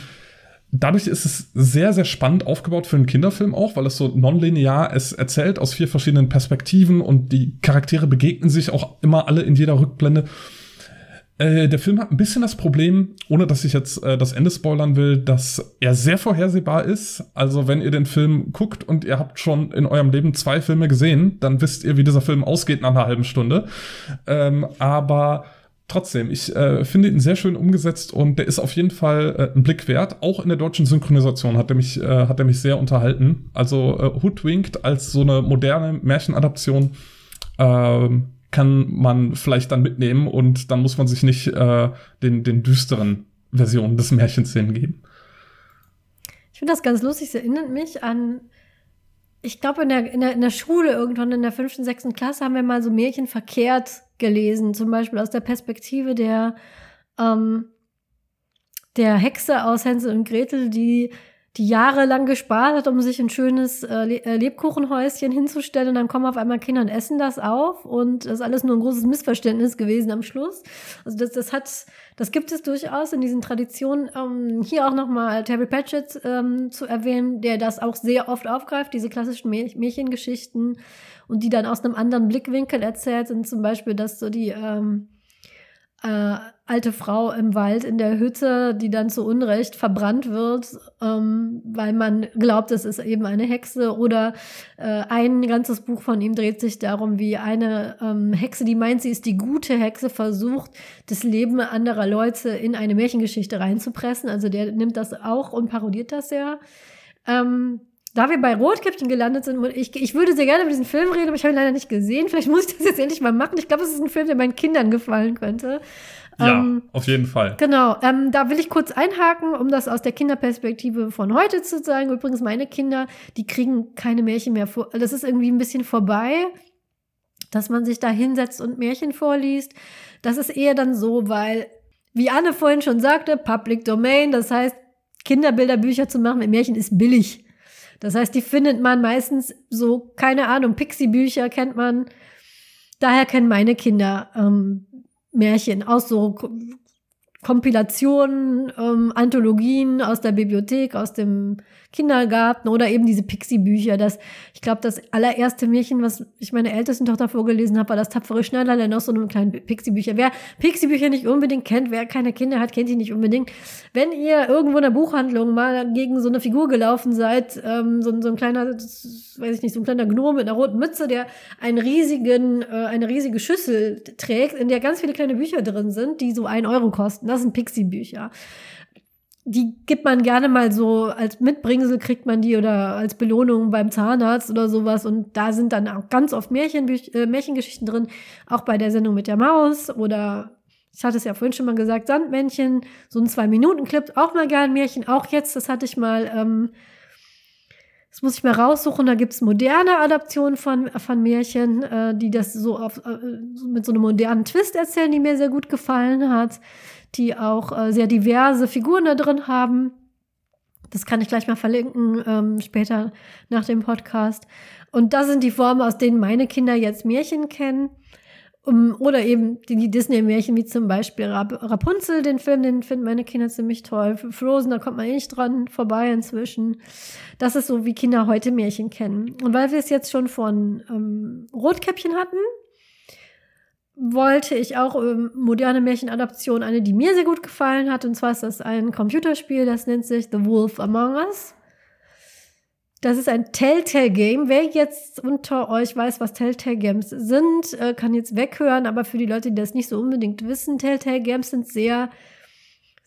dadurch ist es sehr, sehr spannend aufgebaut für einen Kinderfilm auch, weil es so nonlinear es erzählt aus vier verschiedenen Perspektiven und die Charaktere begegnen sich auch immer alle in jeder Rückblende. Äh, der Film hat ein bisschen das Problem, ohne dass ich jetzt äh, das Ende spoilern will, dass er sehr vorhersehbar ist. Also wenn ihr den Film guckt und ihr habt schon in eurem Leben zwei Filme gesehen, dann wisst ihr, wie dieser Film ausgeht nach einer halben Stunde. Ähm, aber trotzdem, ich äh, finde ihn sehr schön umgesetzt und der ist auf jeden Fall äh, ein Blick wert. Auch in der deutschen Synchronisation hat er mich, äh, hat er mich sehr unterhalten. Also äh, Hoodwinked als so eine moderne Märchenadaption äh, kann man vielleicht dann mitnehmen und dann muss man sich nicht äh, den, den düsteren Versionen des Märchens hingeben. Ich finde das ganz lustig. Es erinnert mich an ich glaube, in der, in, der, in der Schule irgendwann in der fünften, sechsten Klasse haben wir mal so Märchen verkehrt gelesen. Zum Beispiel aus der Perspektive der, ähm, der Hexe aus Hänsel und Gretel, die die jahrelang gespart hat, um sich ein schönes äh, äh, Lebkuchenhäuschen hinzustellen. Und dann kommen auf einmal Kinder und essen das auf. Und das ist alles nur ein großes Missverständnis gewesen am Schluss. Also das, das hat, das gibt es durchaus in diesen Traditionen. Ähm, hier auch nochmal Terry Pratchett ähm, zu erwähnen, der das auch sehr oft aufgreift, diese klassischen Märchengeschichten und die dann aus einem anderen Blickwinkel erzählt sind. Zum Beispiel, dass so die ähm, äh, alte Frau im Wald in der Hütte, die dann zu Unrecht verbrannt wird, ähm, weil man glaubt, es ist eben eine Hexe. Oder äh, ein ganzes Buch von ihm dreht sich darum, wie eine ähm, Hexe, die meint, sie ist die gute Hexe, versucht, das Leben anderer Leute in eine Märchengeschichte reinzupressen. Also der nimmt das auch und parodiert das sehr. Ähm, da wir bei Rotkäppchen gelandet sind, ich, ich würde sehr gerne über diesen Film reden, aber ich habe ihn leider nicht gesehen. Vielleicht muss ich das jetzt endlich mal machen. Ich glaube, es ist ein Film, der meinen Kindern gefallen könnte. Ja, ähm, auf jeden Fall. Genau. Ähm, da will ich kurz einhaken, um das aus der Kinderperspektive von heute zu sagen. Übrigens, meine Kinder, die kriegen keine Märchen mehr vor. Das ist irgendwie ein bisschen vorbei, dass man sich da hinsetzt und Märchen vorliest. Das ist eher dann so, weil, wie Anne vorhin schon sagte, Public Domain, das heißt, Kinderbilderbücher zu machen mit Märchen ist billig. Das heißt, die findet man meistens so, keine Ahnung, Pixie-Bücher kennt man. Daher kennen meine Kinder ähm, Märchen aus so Kompilationen, ähm, Anthologien aus der Bibliothek, aus dem Kindergarten oder eben diese Pixie-Bücher. Das, ich glaube, das allererste Märchen, was ich meiner ältesten Tochter vorgelesen habe, war das tapfere Schneiderlein aus so einem kleinen Pixie-Bücher. Wer Pixie-Bücher nicht unbedingt kennt, wer keine Kinder hat, kennt die nicht unbedingt. Wenn ihr irgendwo in der Buchhandlung mal gegen so eine Figur gelaufen seid, ähm, so, so ein kleiner, weiß ich nicht, so ein kleiner Gnome mit einer roten Mütze, der einen riesigen, äh, eine riesige Schüssel trägt, in der ganz viele kleine Bücher drin sind, die so ein Euro kosten. Das sind Pixie-Bücher. Die gibt man gerne mal so als Mitbringsel kriegt man die oder als Belohnung beim Zahnarzt oder sowas. Und da sind dann auch ganz oft Märchen, äh, Märchengeschichten drin, auch bei der Sendung mit der Maus oder ich hatte es ja vorhin schon mal gesagt, Sandmännchen, so ein Zwei-Minuten-Clip, auch mal gern Märchen, auch jetzt, das hatte ich mal, ähm, das muss ich mal raussuchen, da gibt's moderne Adaptionen von, von Märchen, äh, die das so auf, äh, mit so einem modernen Twist erzählen, die mir sehr gut gefallen hat die auch äh, sehr diverse Figuren da drin haben. Das kann ich gleich mal verlinken, ähm, später nach dem Podcast. Und das sind die Formen, aus denen meine Kinder jetzt Märchen kennen. Um, oder eben die, die Disney-Märchen, wie zum Beispiel Rap Rapunzel, den Film, den finden meine Kinder ziemlich toll. Frozen, da kommt man eh nicht dran vorbei inzwischen. Das ist so, wie Kinder heute Märchen kennen. Und weil wir es jetzt schon von ähm, Rotkäppchen hatten, wollte ich auch ähm, moderne Märchenadaption, eine, die mir sehr gut gefallen hat. Und zwar ist das ein Computerspiel, das nennt sich The Wolf Among Us. Das ist ein Telltale Game. Wer jetzt unter euch weiß, was Telltale Games sind, äh, kann jetzt weghören. Aber für die Leute, die das nicht so unbedingt wissen, Telltale Games sind sehr,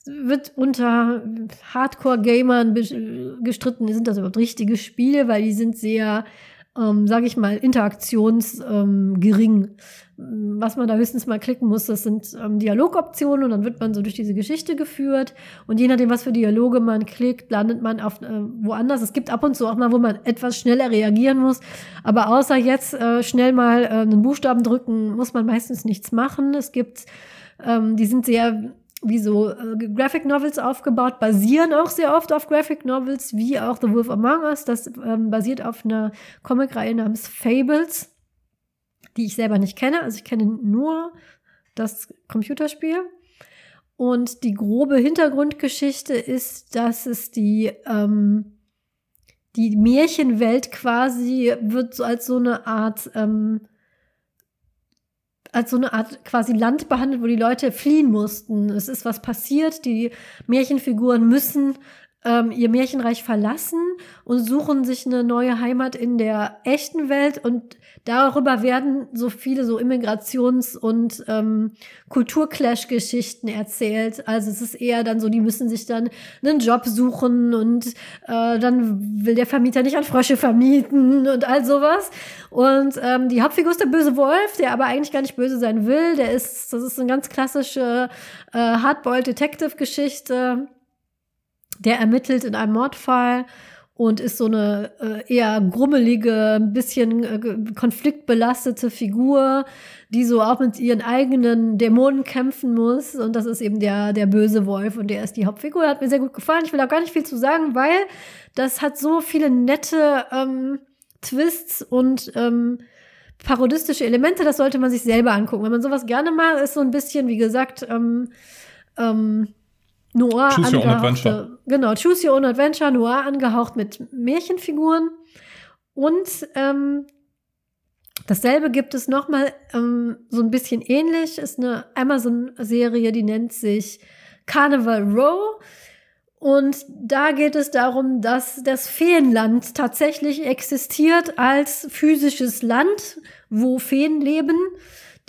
wird unter Hardcore-Gamern gestritten, sind das überhaupt richtige Spiele, weil die sind sehr ähm, sage ich mal, interaktionsgering. Ähm, Was man da höchstens mal klicken muss, das sind ähm, Dialogoptionen und dann wird man so durch diese Geschichte geführt. Und je nachdem, was für Dialoge man klickt, landet man auf äh, woanders. Es gibt ab und zu auch mal, wo man etwas schneller reagieren muss. Aber außer jetzt äh, schnell mal äh, einen Buchstaben drücken, muss man meistens nichts machen. Es gibt, ähm, die sind sehr wie so äh, Graphic Novels aufgebaut, basieren auch sehr oft auf Graphic Novels, wie auch The Wolf Among Us. Das ähm, basiert auf einer Comicreihe namens Fables, die ich selber nicht kenne. Also ich kenne nur das Computerspiel. Und die grobe Hintergrundgeschichte ist, dass es die, ähm, die Märchenwelt quasi wird so als so eine Art ähm, als so eine Art quasi Land behandelt, wo die Leute fliehen mussten. Es ist was passiert, die Märchenfiguren müssen ähm, ihr Märchenreich verlassen und suchen sich eine neue Heimat in der echten Welt und darüber werden so viele so Immigrations- und ähm, Kulturclash-Geschichten erzählt. Also es ist eher dann so, die müssen sich dann einen Job suchen und äh, dann will der Vermieter nicht an Frösche vermieten und all sowas. Und ähm, die Hauptfigur ist der böse Wolf, der aber eigentlich gar nicht böse sein will. Der ist, das ist eine ganz klassische äh, Hardboiled Detective-Geschichte der ermittelt in einem Mordfall und ist so eine äh, eher grummelige, ein bisschen äh, konfliktbelastete Figur, die so auch mit ihren eigenen Dämonen kämpfen muss. Und das ist eben der, der böse Wolf und der ist die Hauptfigur. Hat mir sehr gut gefallen. Ich will auch gar nicht viel zu sagen, weil das hat so viele nette ähm, Twists und ähm, parodistische Elemente. Das sollte man sich selber angucken. Wenn man sowas gerne mag, ist so ein bisschen, wie gesagt, ähm, ähm, Noir Choose Your Own Adventure. Genau, Choose Your Own Adventure, Noir angehaucht mit Märchenfiguren. Und ähm, dasselbe gibt es nochmal ähm, so ein bisschen ähnlich. Ist eine Amazon-Serie, die nennt sich Carnival Row. Und da geht es darum, dass das Feenland tatsächlich existiert als physisches Land, wo Feen leben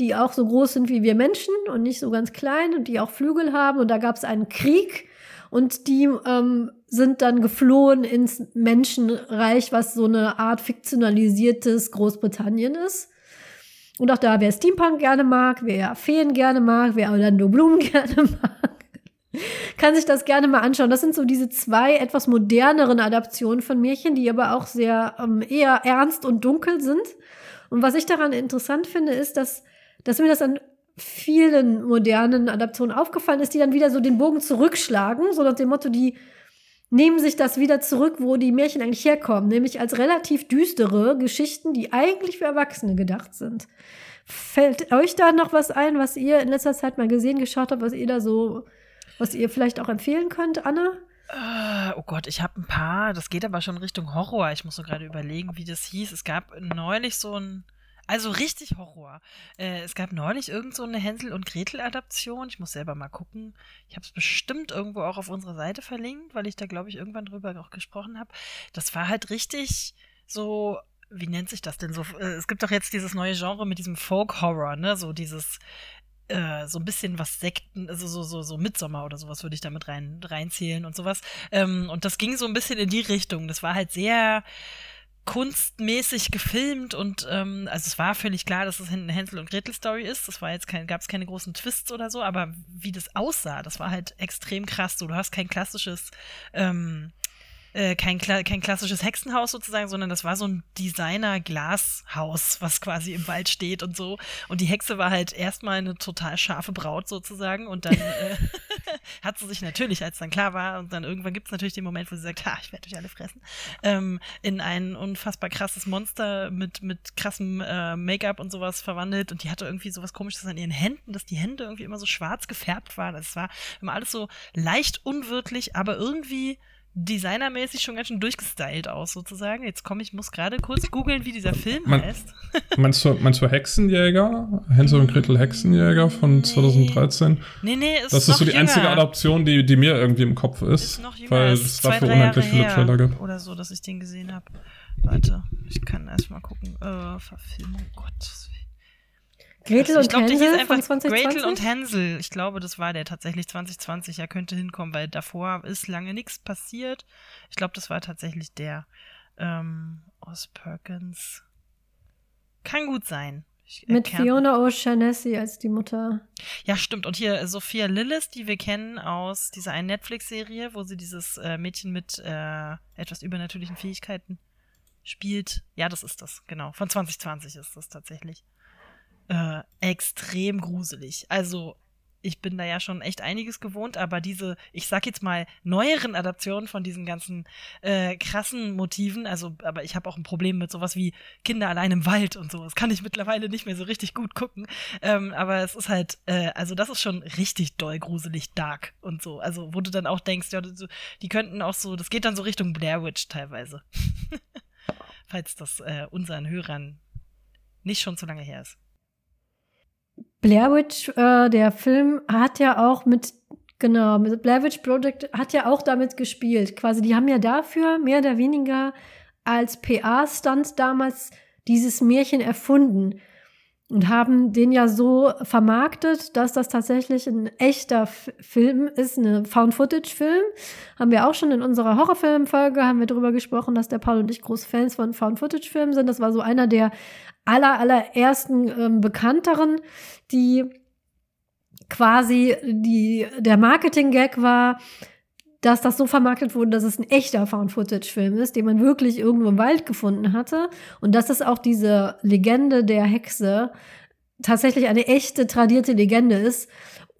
die auch so groß sind wie wir Menschen und nicht so ganz klein und die auch Flügel haben. Und da gab es einen Krieg und die ähm, sind dann geflohen ins Menschenreich, was so eine Art fiktionalisiertes Großbritannien ist. Und auch da, wer Steampunk gerne mag, wer Feen gerne mag, wer Orlando Bloom gerne mag, kann sich das gerne mal anschauen. Das sind so diese zwei etwas moderneren Adaptionen von Märchen, die aber auch sehr ähm, eher ernst und dunkel sind. Und was ich daran interessant finde, ist, dass dass mir das an vielen modernen Adaptionen aufgefallen ist, die dann wieder so den Bogen zurückschlagen, so nach dem Motto, die nehmen sich das wieder zurück, wo die Märchen eigentlich herkommen, nämlich als relativ düstere Geschichten, die eigentlich für Erwachsene gedacht sind. Fällt euch da noch was ein, was ihr in letzter Zeit mal gesehen, geschaut habt, was ihr da so, was ihr vielleicht auch empfehlen könnt, Anna? Uh, oh Gott, ich habe ein paar. Das geht aber schon Richtung Horror. Ich muss so gerade überlegen, wie das hieß. Es gab neulich so ein also richtig Horror. Äh, es gab neulich irgend so eine Hänsel und Gretel Adaption. Ich muss selber mal gucken. Ich habe es bestimmt irgendwo auch auf unserer Seite verlinkt, weil ich da glaube ich irgendwann drüber auch gesprochen habe. Das war halt richtig so wie nennt sich das denn so? Äh, es gibt doch jetzt dieses neue Genre mit diesem Folk Horror, ne? So dieses äh, so ein bisschen was Sekten, also so, so, so Midsommer oder sowas würde ich damit rein, reinzählen und sowas. Ähm, und das ging so ein bisschen in die Richtung. Das war halt sehr, kunstmäßig gefilmt und ähm, also es war völlig klar, dass es eine Hänsel und Gretel Story ist. Das war jetzt kein, gab es keine großen Twists oder so, aber wie das aussah, das war halt extrem krass. So, du hast kein klassisches ähm, äh, kein, kein klassisches Hexenhaus sozusagen, sondern das war so ein Designer-Glashaus, was quasi im Wald steht und so. Und die Hexe war halt erstmal eine total scharfe Braut sozusagen und dann äh, hat sie sich natürlich, als dann klar war, und dann irgendwann gibt es natürlich den Moment, wo sie sagt, ha, ich werde euch alle fressen, ähm, in ein unfassbar krasses Monster mit, mit krassem äh, Make-up und sowas verwandelt und die hatte irgendwie sowas komisches an ihren Händen, dass die Hände irgendwie immer so schwarz gefärbt waren. Das war immer alles so leicht unwirtlich, aber irgendwie designermäßig schon ganz schön durchgestylt aus, sozusagen. Jetzt komme ich, muss gerade kurz googeln, wie dieser Film Man, heißt. meinst, du, meinst du Hexenjäger? Hänsel und Gretel Hexenjäger von nee. 2013? Nee, nee, ist Das ist so die jünger. einzige Adaption, die, die mir irgendwie im Kopf ist. ist noch jünger. Weil es dafür unendlich viele Trailer gibt. Oder so, dass ich den gesehen habe. Warte, ich kann erstmal gucken. Äh, Verfilmung, Gott, Gretel und glaub, Hänsel von 2020? Gretel und Hänsel. Ich glaube, das war der tatsächlich 2020. Ja, könnte hinkommen, weil davor ist lange nichts passiert. Ich glaube, das war tatsächlich der. Ähm, Aus Perkins. Kann gut sein. Mit Fiona O'Shaughnessy als die Mutter. Ja, stimmt. Und hier Sophia Lillis, die wir kennen aus dieser einen Netflix-Serie, wo sie dieses äh, Mädchen mit äh, etwas übernatürlichen Fähigkeiten spielt. Ja, das ist das, genau. Von 2020 ist das tatsächlich. Äh, extrem gruselig. Also ich bin da ja schon echt einiges gewohnt, aber diese, ich sag jetzt mal, neueren Adaptionen von diesen ganzen äh, krassen Motiven, also, aber ich habe auch ein Problem mit sowas wie Kinder allein im Wald und so. Das kann ich mittlerweile nicht mehr so richtig gut gucken. Ähm, aber es ist halt, äh, also das ist schon richtig doll gruselig dark und so. Also, wo du dann auch denkst, ja, die könnten auch so, das geht dann so Richtung Blair Witch teilweise. Falls das äh, unseren Hörern nicht schon zu lange her ist. Blair Witch, äh, der Film, hat ja auch mit, genau, Blair Witch Project hat ja auch damit gespielt. Quasi, die haben ja dafür mehr oder weniger als PA-Stunt damals dieses Märchen erfunden und haben den ja so vermarktet, dass das tatsächlich ein echter Film ist, eine Found-Footage-Film. Haben wir auch schon in unserer Horrorfilm-Folge haben wir darüber gesprochen, dass der Paul und ich große Fans von Found-Footage-Filmen sind. Das war so einer der aller, allerersten ähm, bekannteren, die quasi die, der Marketing-Gag war, dass das so vermarktet wurde, dass es ein echter Found-Footage-Film ist, den man wirklich irgendwo im Wald gefunden hatte. Und dass es auch diese Legende der Hexe tatsächlich eine echte, tradierte Legende ist.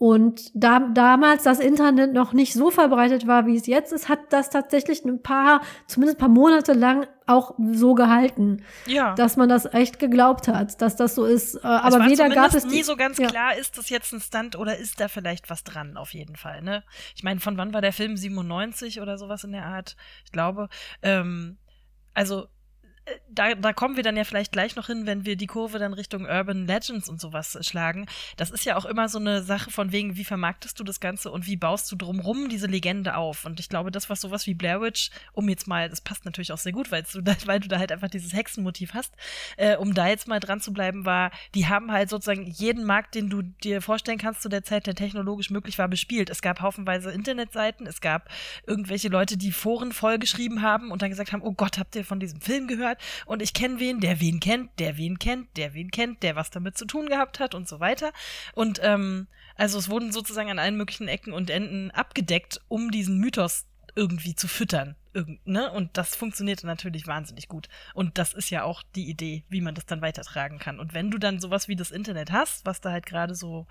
Und da damals das Internet noch nicht so verbreitet war, wie es jetzt ist, hat das tatsächlich ein paar, zumindest ein paar Monate lang auch so gehalten. Ja. Dass man das echt geglaubt hat, dass das so ist. Äh, aber war weder gab es nie so ganz ja. klar, ist das jetzt ein Stunt oder ist da vielleicht was dran, auf jeden Fall. Ne? Ich meine, von wann war der Film 97 oder sowas in der Art? Ich glaube. Ähm, also da, da kommen wir dann ja vielleicht gleich noch hin, wenn wir die Kurve dann Richtung Urban Legends und sowas schlagen. Das ist ja auch immer so eine Sache von wegen, wie vermarktest du das Ganze und wie baust du drumrum diese Legende auf? Und ich glaube, das, was sowas wie Blair Witch, um jetzt mal, das passt natürlich auch sehr gut, weil du da, weil du da halt einfach dieses Hexenmotiv hast, äh, um da jetzt mal dran zu bleiben, war, die haben halt sozusagen jeden Markt, den du dir vorstellen kannst zu der Zeit, der technologisch möglich war, bespielt. Es gab haufenweise Internetseiten, es gab irgendwelche Leute, die Foren vollgeschrieben haben und dann gesagt haben, oh Gott, habt ihr von diesem Film gehört? Gehört und ich kenne wen, der wen kennt, der wen kennt, der wen kennt, der was damit zu tun gehabt hat und so weiter. Und ähm, also es wurden sozusagen an allen möglichen Ecken und Enden abgedeckt, um diesen Mythos irgendwie zu füttern. Ne? Und das funktionierte natürlich wahnsinnig gut. Und das ist ja auch die Idee, wie man das dann weitertragen kann. Und wenn du dann sowas wie das Internet hast, was da halt gerade so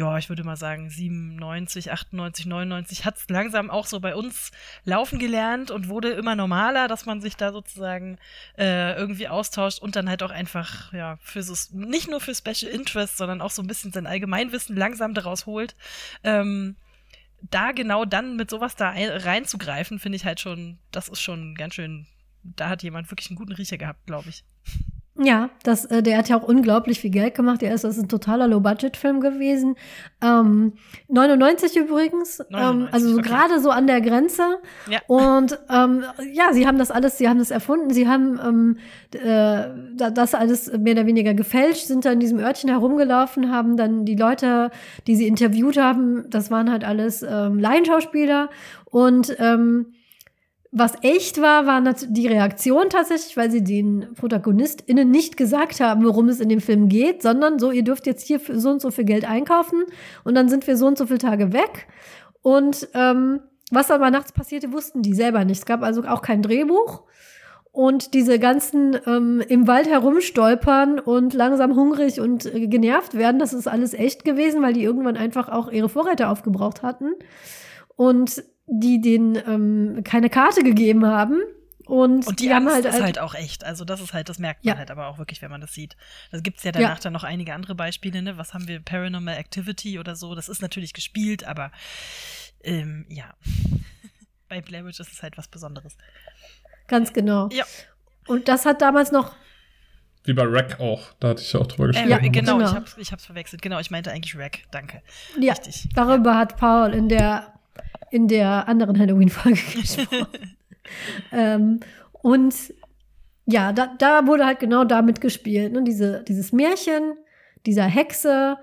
ja, ich würde mal sagen, 97, 98, 99 hat es langsam auch so bei uns laufen gelernt und wurde immer normaler, dass man sich da sozusagen äh, irgendwie austauscht und dann halt auch einfach, ja, für so, nicht nur für Special Interest, sondern auch so ein bisschen sein Allgemeinwissen langsam daraus holt. Ähm, da genau dann mit sowas da reinzugreifen, finde ich halt schon, das ist schon ganz schön, da hat jemand wirklich einen guten Riecher gehabt, glaube ich. Ja, das, äh, der hat ja auch unglaublich viel Geld gemacht. Der ist, das ist ein totaler Low-Budget-Film gewesen. Ähm, 99 übrigens, 99, ähm, also so okay. gerade so an der Grenze. Ja. Und ähm, ja, sie haben das alles, sie haben das erfunden, sie haben ähm, äh, das alles mehr oder weniger gefälscht, sind da in diesem Örtchen herumgelaufen, haben dann die Leute, die sie interviewt haben, das waren halt alles ähm, Laienschauspieler und ähm, was echt war, war die Reaktion tatsächlich, weil sie den ProtagonistInnen nicht gesagt haben, worum es in dem Film geht, sondern so, ihr dürft jetzt hier so und so viel Geld einkaufen und dann sind wir so und so viele Tage weg. Und ähm, was aber nachts passierte, wussten die selber nicht. Es gab also auch kein Drehbuch. Und diese ganzen ähm, im Wald herumstolpern und langsam hungrig und äh, genervt werden, das ist alles echt gewesen, weil die irgendwann einfach auch ihre Vorräte aufgebraucht hatten. Und die denen ähm, keine Karte gegeben haben. Und, und die, die Angst halt ist halt auch echt. Also das ist halt, das merkt man ja. halt aber auch wirklich, wenn man das sieht. Da gibt es ja danach ja. dann noch einige andere Beispiele, ne? Was haben wir? Paranormal Activity oder so. Das ist natürlich gespielt, aber ähm, ja. Bei Blair Witch ist es halt was Besonderes. Ganz genau. Ja. Und das hat damals noch wie bei Rack auch. Da hatte ich ja auch drüber gesprochen. Äh, ja, genau, genau, Ich, hab's, ich hab's verwechselt. Genau, ich meinte eigentlich Rack. Danke. Ja, Richtig. darüber ja. hat Paul in der in der anderen Halloween-Folge gesprochen. ähm, und ja, da, da wurde halt genau damit gespielt. Ne? Diese, dieses Märchen, dieser Hexe,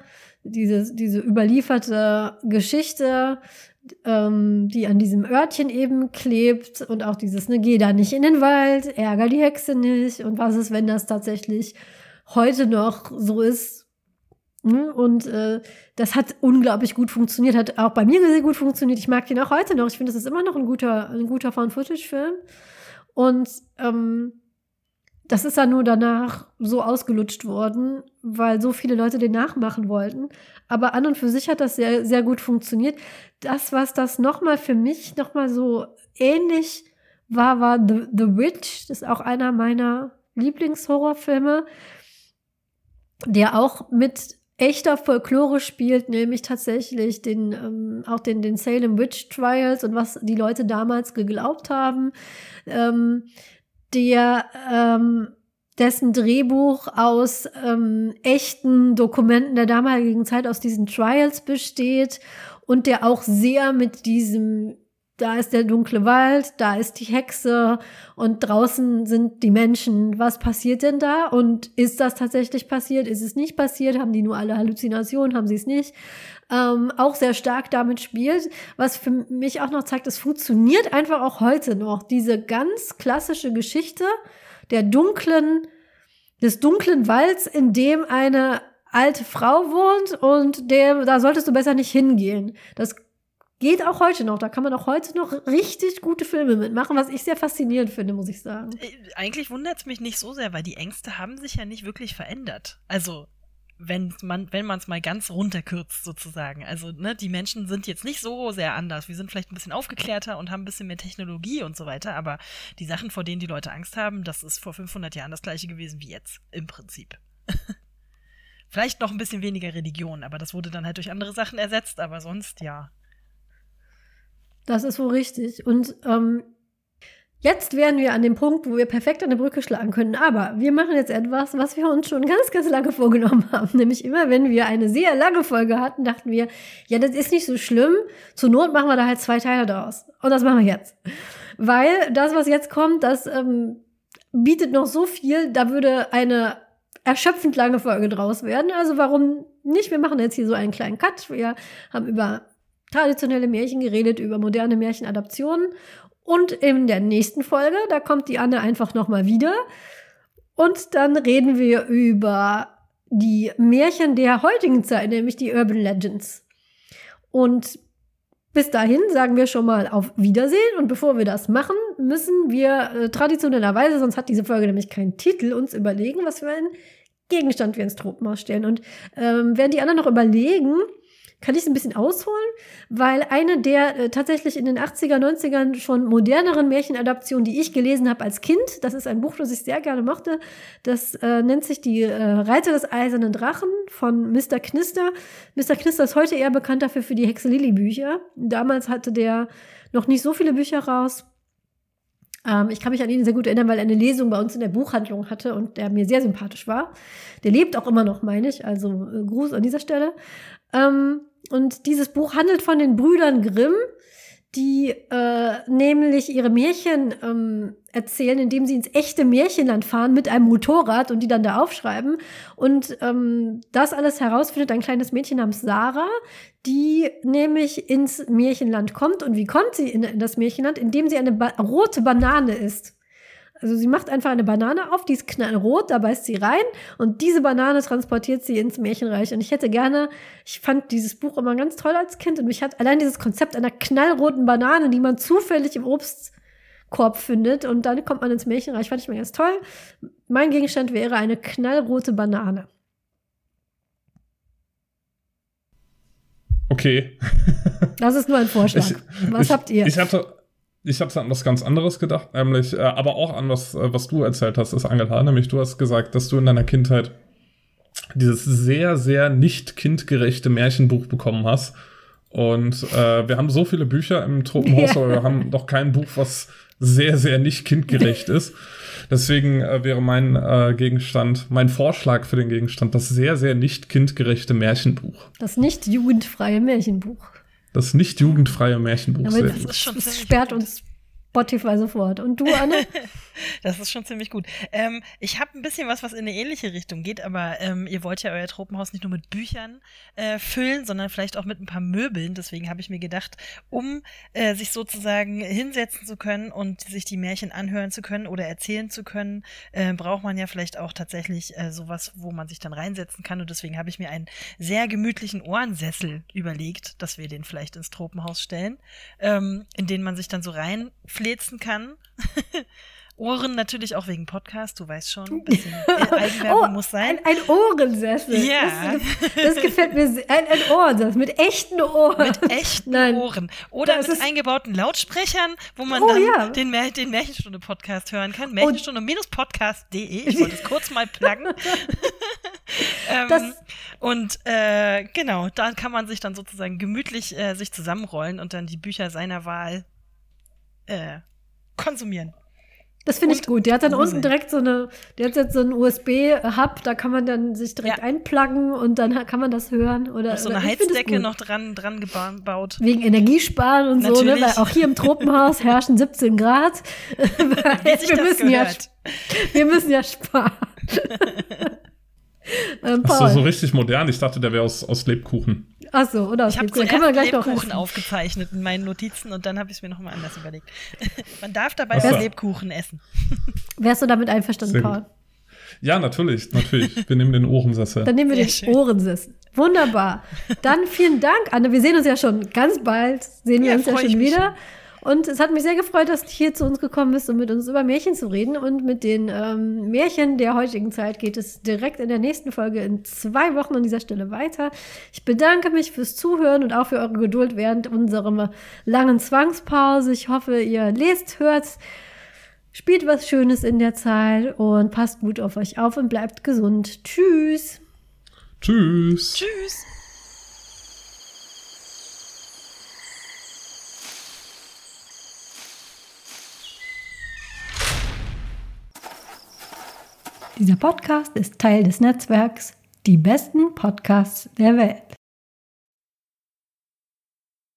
diese, diese überlieferte Geschichte, ähm, die an diesem Örtchen eben klebt und auch dieses, ne, geh da nicht in den Wald, ärger die Hexe nicht und was ist, wenn das tatsächlich heute noch so ist. Ne? Und äh, das hat unglaublich gut funktioniert, hat auch bei mir sehr gut funktioniert. Ich mag den auch heute noch. Ich finde, das ist immer noch ein guter, ein guter Found-Footage-Film. Und ähm, das ist ja nur danach so ausgelutscht worden, weil so viele Leute den nachmachen wollten. Aber an und für sich hat das sehr, sehr gut funktioniert. Das, was das nochmal für mich nochmal so ähnlich war, war The, The Witch. Das ist auch einer meiner Lieblingshorrorfilme, der auch mit echter Folklore spielt, nämlich tatsächlich den, ähm, auch den, den Salem Witch Trials und was die Leute damals geglaubt haben. Ähm, der ähm, dessen Drehbuch aus ähm, echten Dokumenten der damaligen Zeit aus diesen Trials besteht und der auch sehr mit diesem da ist der dunkle Wald, da ist die Hexe und draußen sind die Menschen. Was passiert denn da? Und ist das tatsächlich passiert? Ist es nicht passiert? Haben die nur alle Halluzinationen? Haben sie es nicht? Ähm, auch sehr stark damit spielt, was für mich auch noch zeigt, es funktioniert einfach auch heute noch. Diese ganz klassische Geschichte der dunklen, des dunklen Walds, in dem eine alte Frau wohnt und der, da solltest du besser nicht hingehen. Das Geht auch heute noch. Da kann man auch heute noch richtig gute Filme mitmachen, was ich sehr faszinierend finde, muss ich sagen. Äh, eigentlich wundert es mich nicht so sehr, weil die Ängste haben sich ja nicht wirklich verändert. Also, wenn man wenn es mal ganz runterkürzt sozusagen. Also, ne, die Menschen sind jetzt nicht so sehr anders. Wir sind vielleicht ein bisschen aufgeklärter und haben ein bisschen mehr Technologie und so weiter, aber die Sachen, vor denen die Leute Angst haben, das ist vor 500 Jahren das gleiche gewesen wie jetzt im Prinzip. vielleicht noch ein bisschen weniger Religion, aber das wurde dann halt durch andere Sachen ersetzt, aber sonst ja. Das ist wohl richtig. Und ähm, jetzt wären wir an dem Punkt, wo wir perfekt eine Brücke schlagen können. Aber wir machen jetzt etwas, was wir uns schon ganz, ganz lange vorgenommen haben. Nämlich immer, wenn wir eine sehr lange Folge hatten, dachten wir, ja, das ist nicht so schlimm. Zur Not machen wir da halt zwei Teile daraus. Und das machen wir jetzt. Weil das, was jetzt kommt, das ähm, bietet noch so viel, da würde eine erschöpfend lange Folge draus werden. Also warum nicht? Wir machen jetzt hier so einen kleinen Cut. Wir haben über traditionelle Märchen geredet, über moderne Märchenadaptionen. Und in der nächsten Folge, da kommt die Anne einfach nochmal wieder. Und dann reden wir über die Märchen der heutigen Zeit, nämlich die Urban Legends. Und bis dahin sagen wir schon mal auf Wiedersehen. Und bevor wir das machen, müssen wir äh, traditionellerweise, sonst hat diese Folge nämlich keinen Titel, uns überlegen, was für einen Gegenstand wir ins Tropenhaus stellen. Und ähm, werden die anderen noch überlegen, kann ich es ein bisschen ausholen, weil eine der äh, tatsächlich in den 80er, 90ern schon moderneren Märchenadaptionen, die ich gelesen habe als Kind, das ist ein Buch, das ich sehr gerne mochte, das äh, nennt sich Die äh, Reiter des eisernen Drachen von Mr. Knister. Mr. Knister ist heute eher bekannt dafür für die Hexe Lilly Bücher. Damals hatte der noch nicht so viele Bücher raus. Ähm, ich kann mich an ihn sehr gut erinnern, weil er eine Lesung bei uns in der Buchhandlung hatte und der mir sehr sympathisch war. Der lebt auch immer noch, meine ich. Also äh, Gruß an dieser Stelle. Ähm, und dieses Buch handelt von den Brüdern Grimm, die äh, nämlich ihre Märchen ähm, erzählen, indem sie ins echte Märchenland fahren mit einem Motorrad und die dann da aufschreiben. Und ähm, das alles herausfindet ein kleines Mädchen namens Sarah, die nämlich ins Märchenland kommt. Und wie kommt sie in, in das Märchenland? Indem sie eine ba rote Banane isst. Also sie macht einfach eine Banane auf, die ist knallrot, da beißt sie rein und diese Banane transportiert sie ins Märchenreich. Und ich hätte gerne, ich fand dieses Buch immer ganz toll als Kind und mich hat allein dieses Konzept einer knallroten Banane, die man zufällig im Obstkorb findet und dann kommt man ins Märchenreich, fand ich mir ganz toll. Mein Gegenstand wäre eine knallrote Banane. Okay. Das ist nur ein Vorschlag. Ich, Was ich, habt ihr? Ich hatte, ich habe an was ganz anderes gedacht, nämlich, äh, aber auch an was, äh, was du erzählt hast, ist Angela, nämlich du hast gesagt, dass du in deiner Kindheit dieses sehr, sehr nicht kindgerechte Märchenbuch bekommen hast. Und äh, wir haben so viele Bücher im Tropenhaus, ja. aber wir haben noch kein Buch, was sehr, sehr nicht kindgerecht ist. Deswegen äh, wäre mein äh, Gegenstand, mein Vorschlag für den Gegenstand, das sehr, sehr nicht kindgerechte Märchenbuch. Das nicht jugendfreie Märchenbuch. Das nicht jugendfreie Märchenbuch. Aber das, das, das sperrt uns Spotify sofort. Und du, Anne? das ist schon ziemlich gut. Ähm, ich habe ein bisschen was, was in eine ähnliche Richtung geht, aber ähm, ihr wollt ja euer Tropenhaus nicht nur mit Büchern äh, füllen, sondern vielleicht auch mit ein paar Möbeln. Deswegen habe ich mir gedacht, um äh, sich sozusagen hinsetzen zu können und sich die Märchen anhören zu können oder erzählen zu können, äh, braucht man ja vielleicht auch tatsächlich äh, sowas, wo man sich dann reinsetzen kann. Und deswegen habe ich mir einen sehr gemütlichen Ohrensessel überlegt, dass wir den vielleicht ins Tropenhaus stellen, ähm, in den man sich dann so reinflezen kann. Ohren natürlich auch wegen Podcast, du weißt schon, ein bisschen Eigenwerbung oh, muss sein. Ein, ein Ohrensessel. Ja. Das, das, gefällt mir sehr. Ein, ein Ohrensessel mit echten Ohren. Mit echten Nein. Ohren. Oder das mit eingebauten Lautsprechern, wo man oh, dann ja. den, Mär den Märchenstunde-Podcast hören kann. Märchenstunde-podcast.de. Ich wollte es kurz mal pluggen. ähm, und äh, genau, da kann man sich dann sozusagen gemütlich äh, sich zusammenrollen und dann die Bücher seiner Wahl äh, konsumieren. Das finde ich gut. Der hat dann unten direkt so eine, der hat jetzt so einen USB-Hub, da kann man dann sich direkt ja. einpluggen und dann kann man das hören. Oder, so eine Heizdecke noch dran, dran gebaut. Wegen Energiesparen und Natürlich. so, ne? Weil auch hier im Tropenhaus herrschen 17 Grad. wir müssen ja, wir müssen ja sparen. ähm, Achso, so richtig modern. Ich dachte, der wäre aus, aus Lebkuchen. Achso, oder aus ich. Kann man gleich Lebkuchen aufgezeichnet in meinen Notizen und dann habe ich es mir nochmal anders überlegt. man darf dabei auch Lebkuchen essen. Wärst du damit einverstanden, Paul? Ja, natürlich, natürlich. Wir nehmen den Ohrensessel. Dann nehmen wir Sehr den schön. Ohrensessel. Wunderbar. Dann vielen Dank, Anne. Wir sehen uns ja schon ganz bald. Sehen wir ja, uns ja schon wieder. Schon. Und es hat mich sehr gefreut, dass du hier zu uns gekommen bist, um mit uns über Märchen zu reden. Und mit den ähm, Märchen der heutigen Zeit geht es direkt in der nächsten Folge in zwei Wochen an dieser Stelle weiter. Ich bedanke mich fürs Zuhören und auch für eure Geduld während unserer langen Zwangspause. Ich hoffe, ihr lest, hört, spielt was Schönes in der Zeit und passt gut auf euch auf und bleibt gesund. Tschüss. Tschüss. Tschüss. Dieser Podcast ist Teil des Netzwerks Die besten Podcasts der Welt.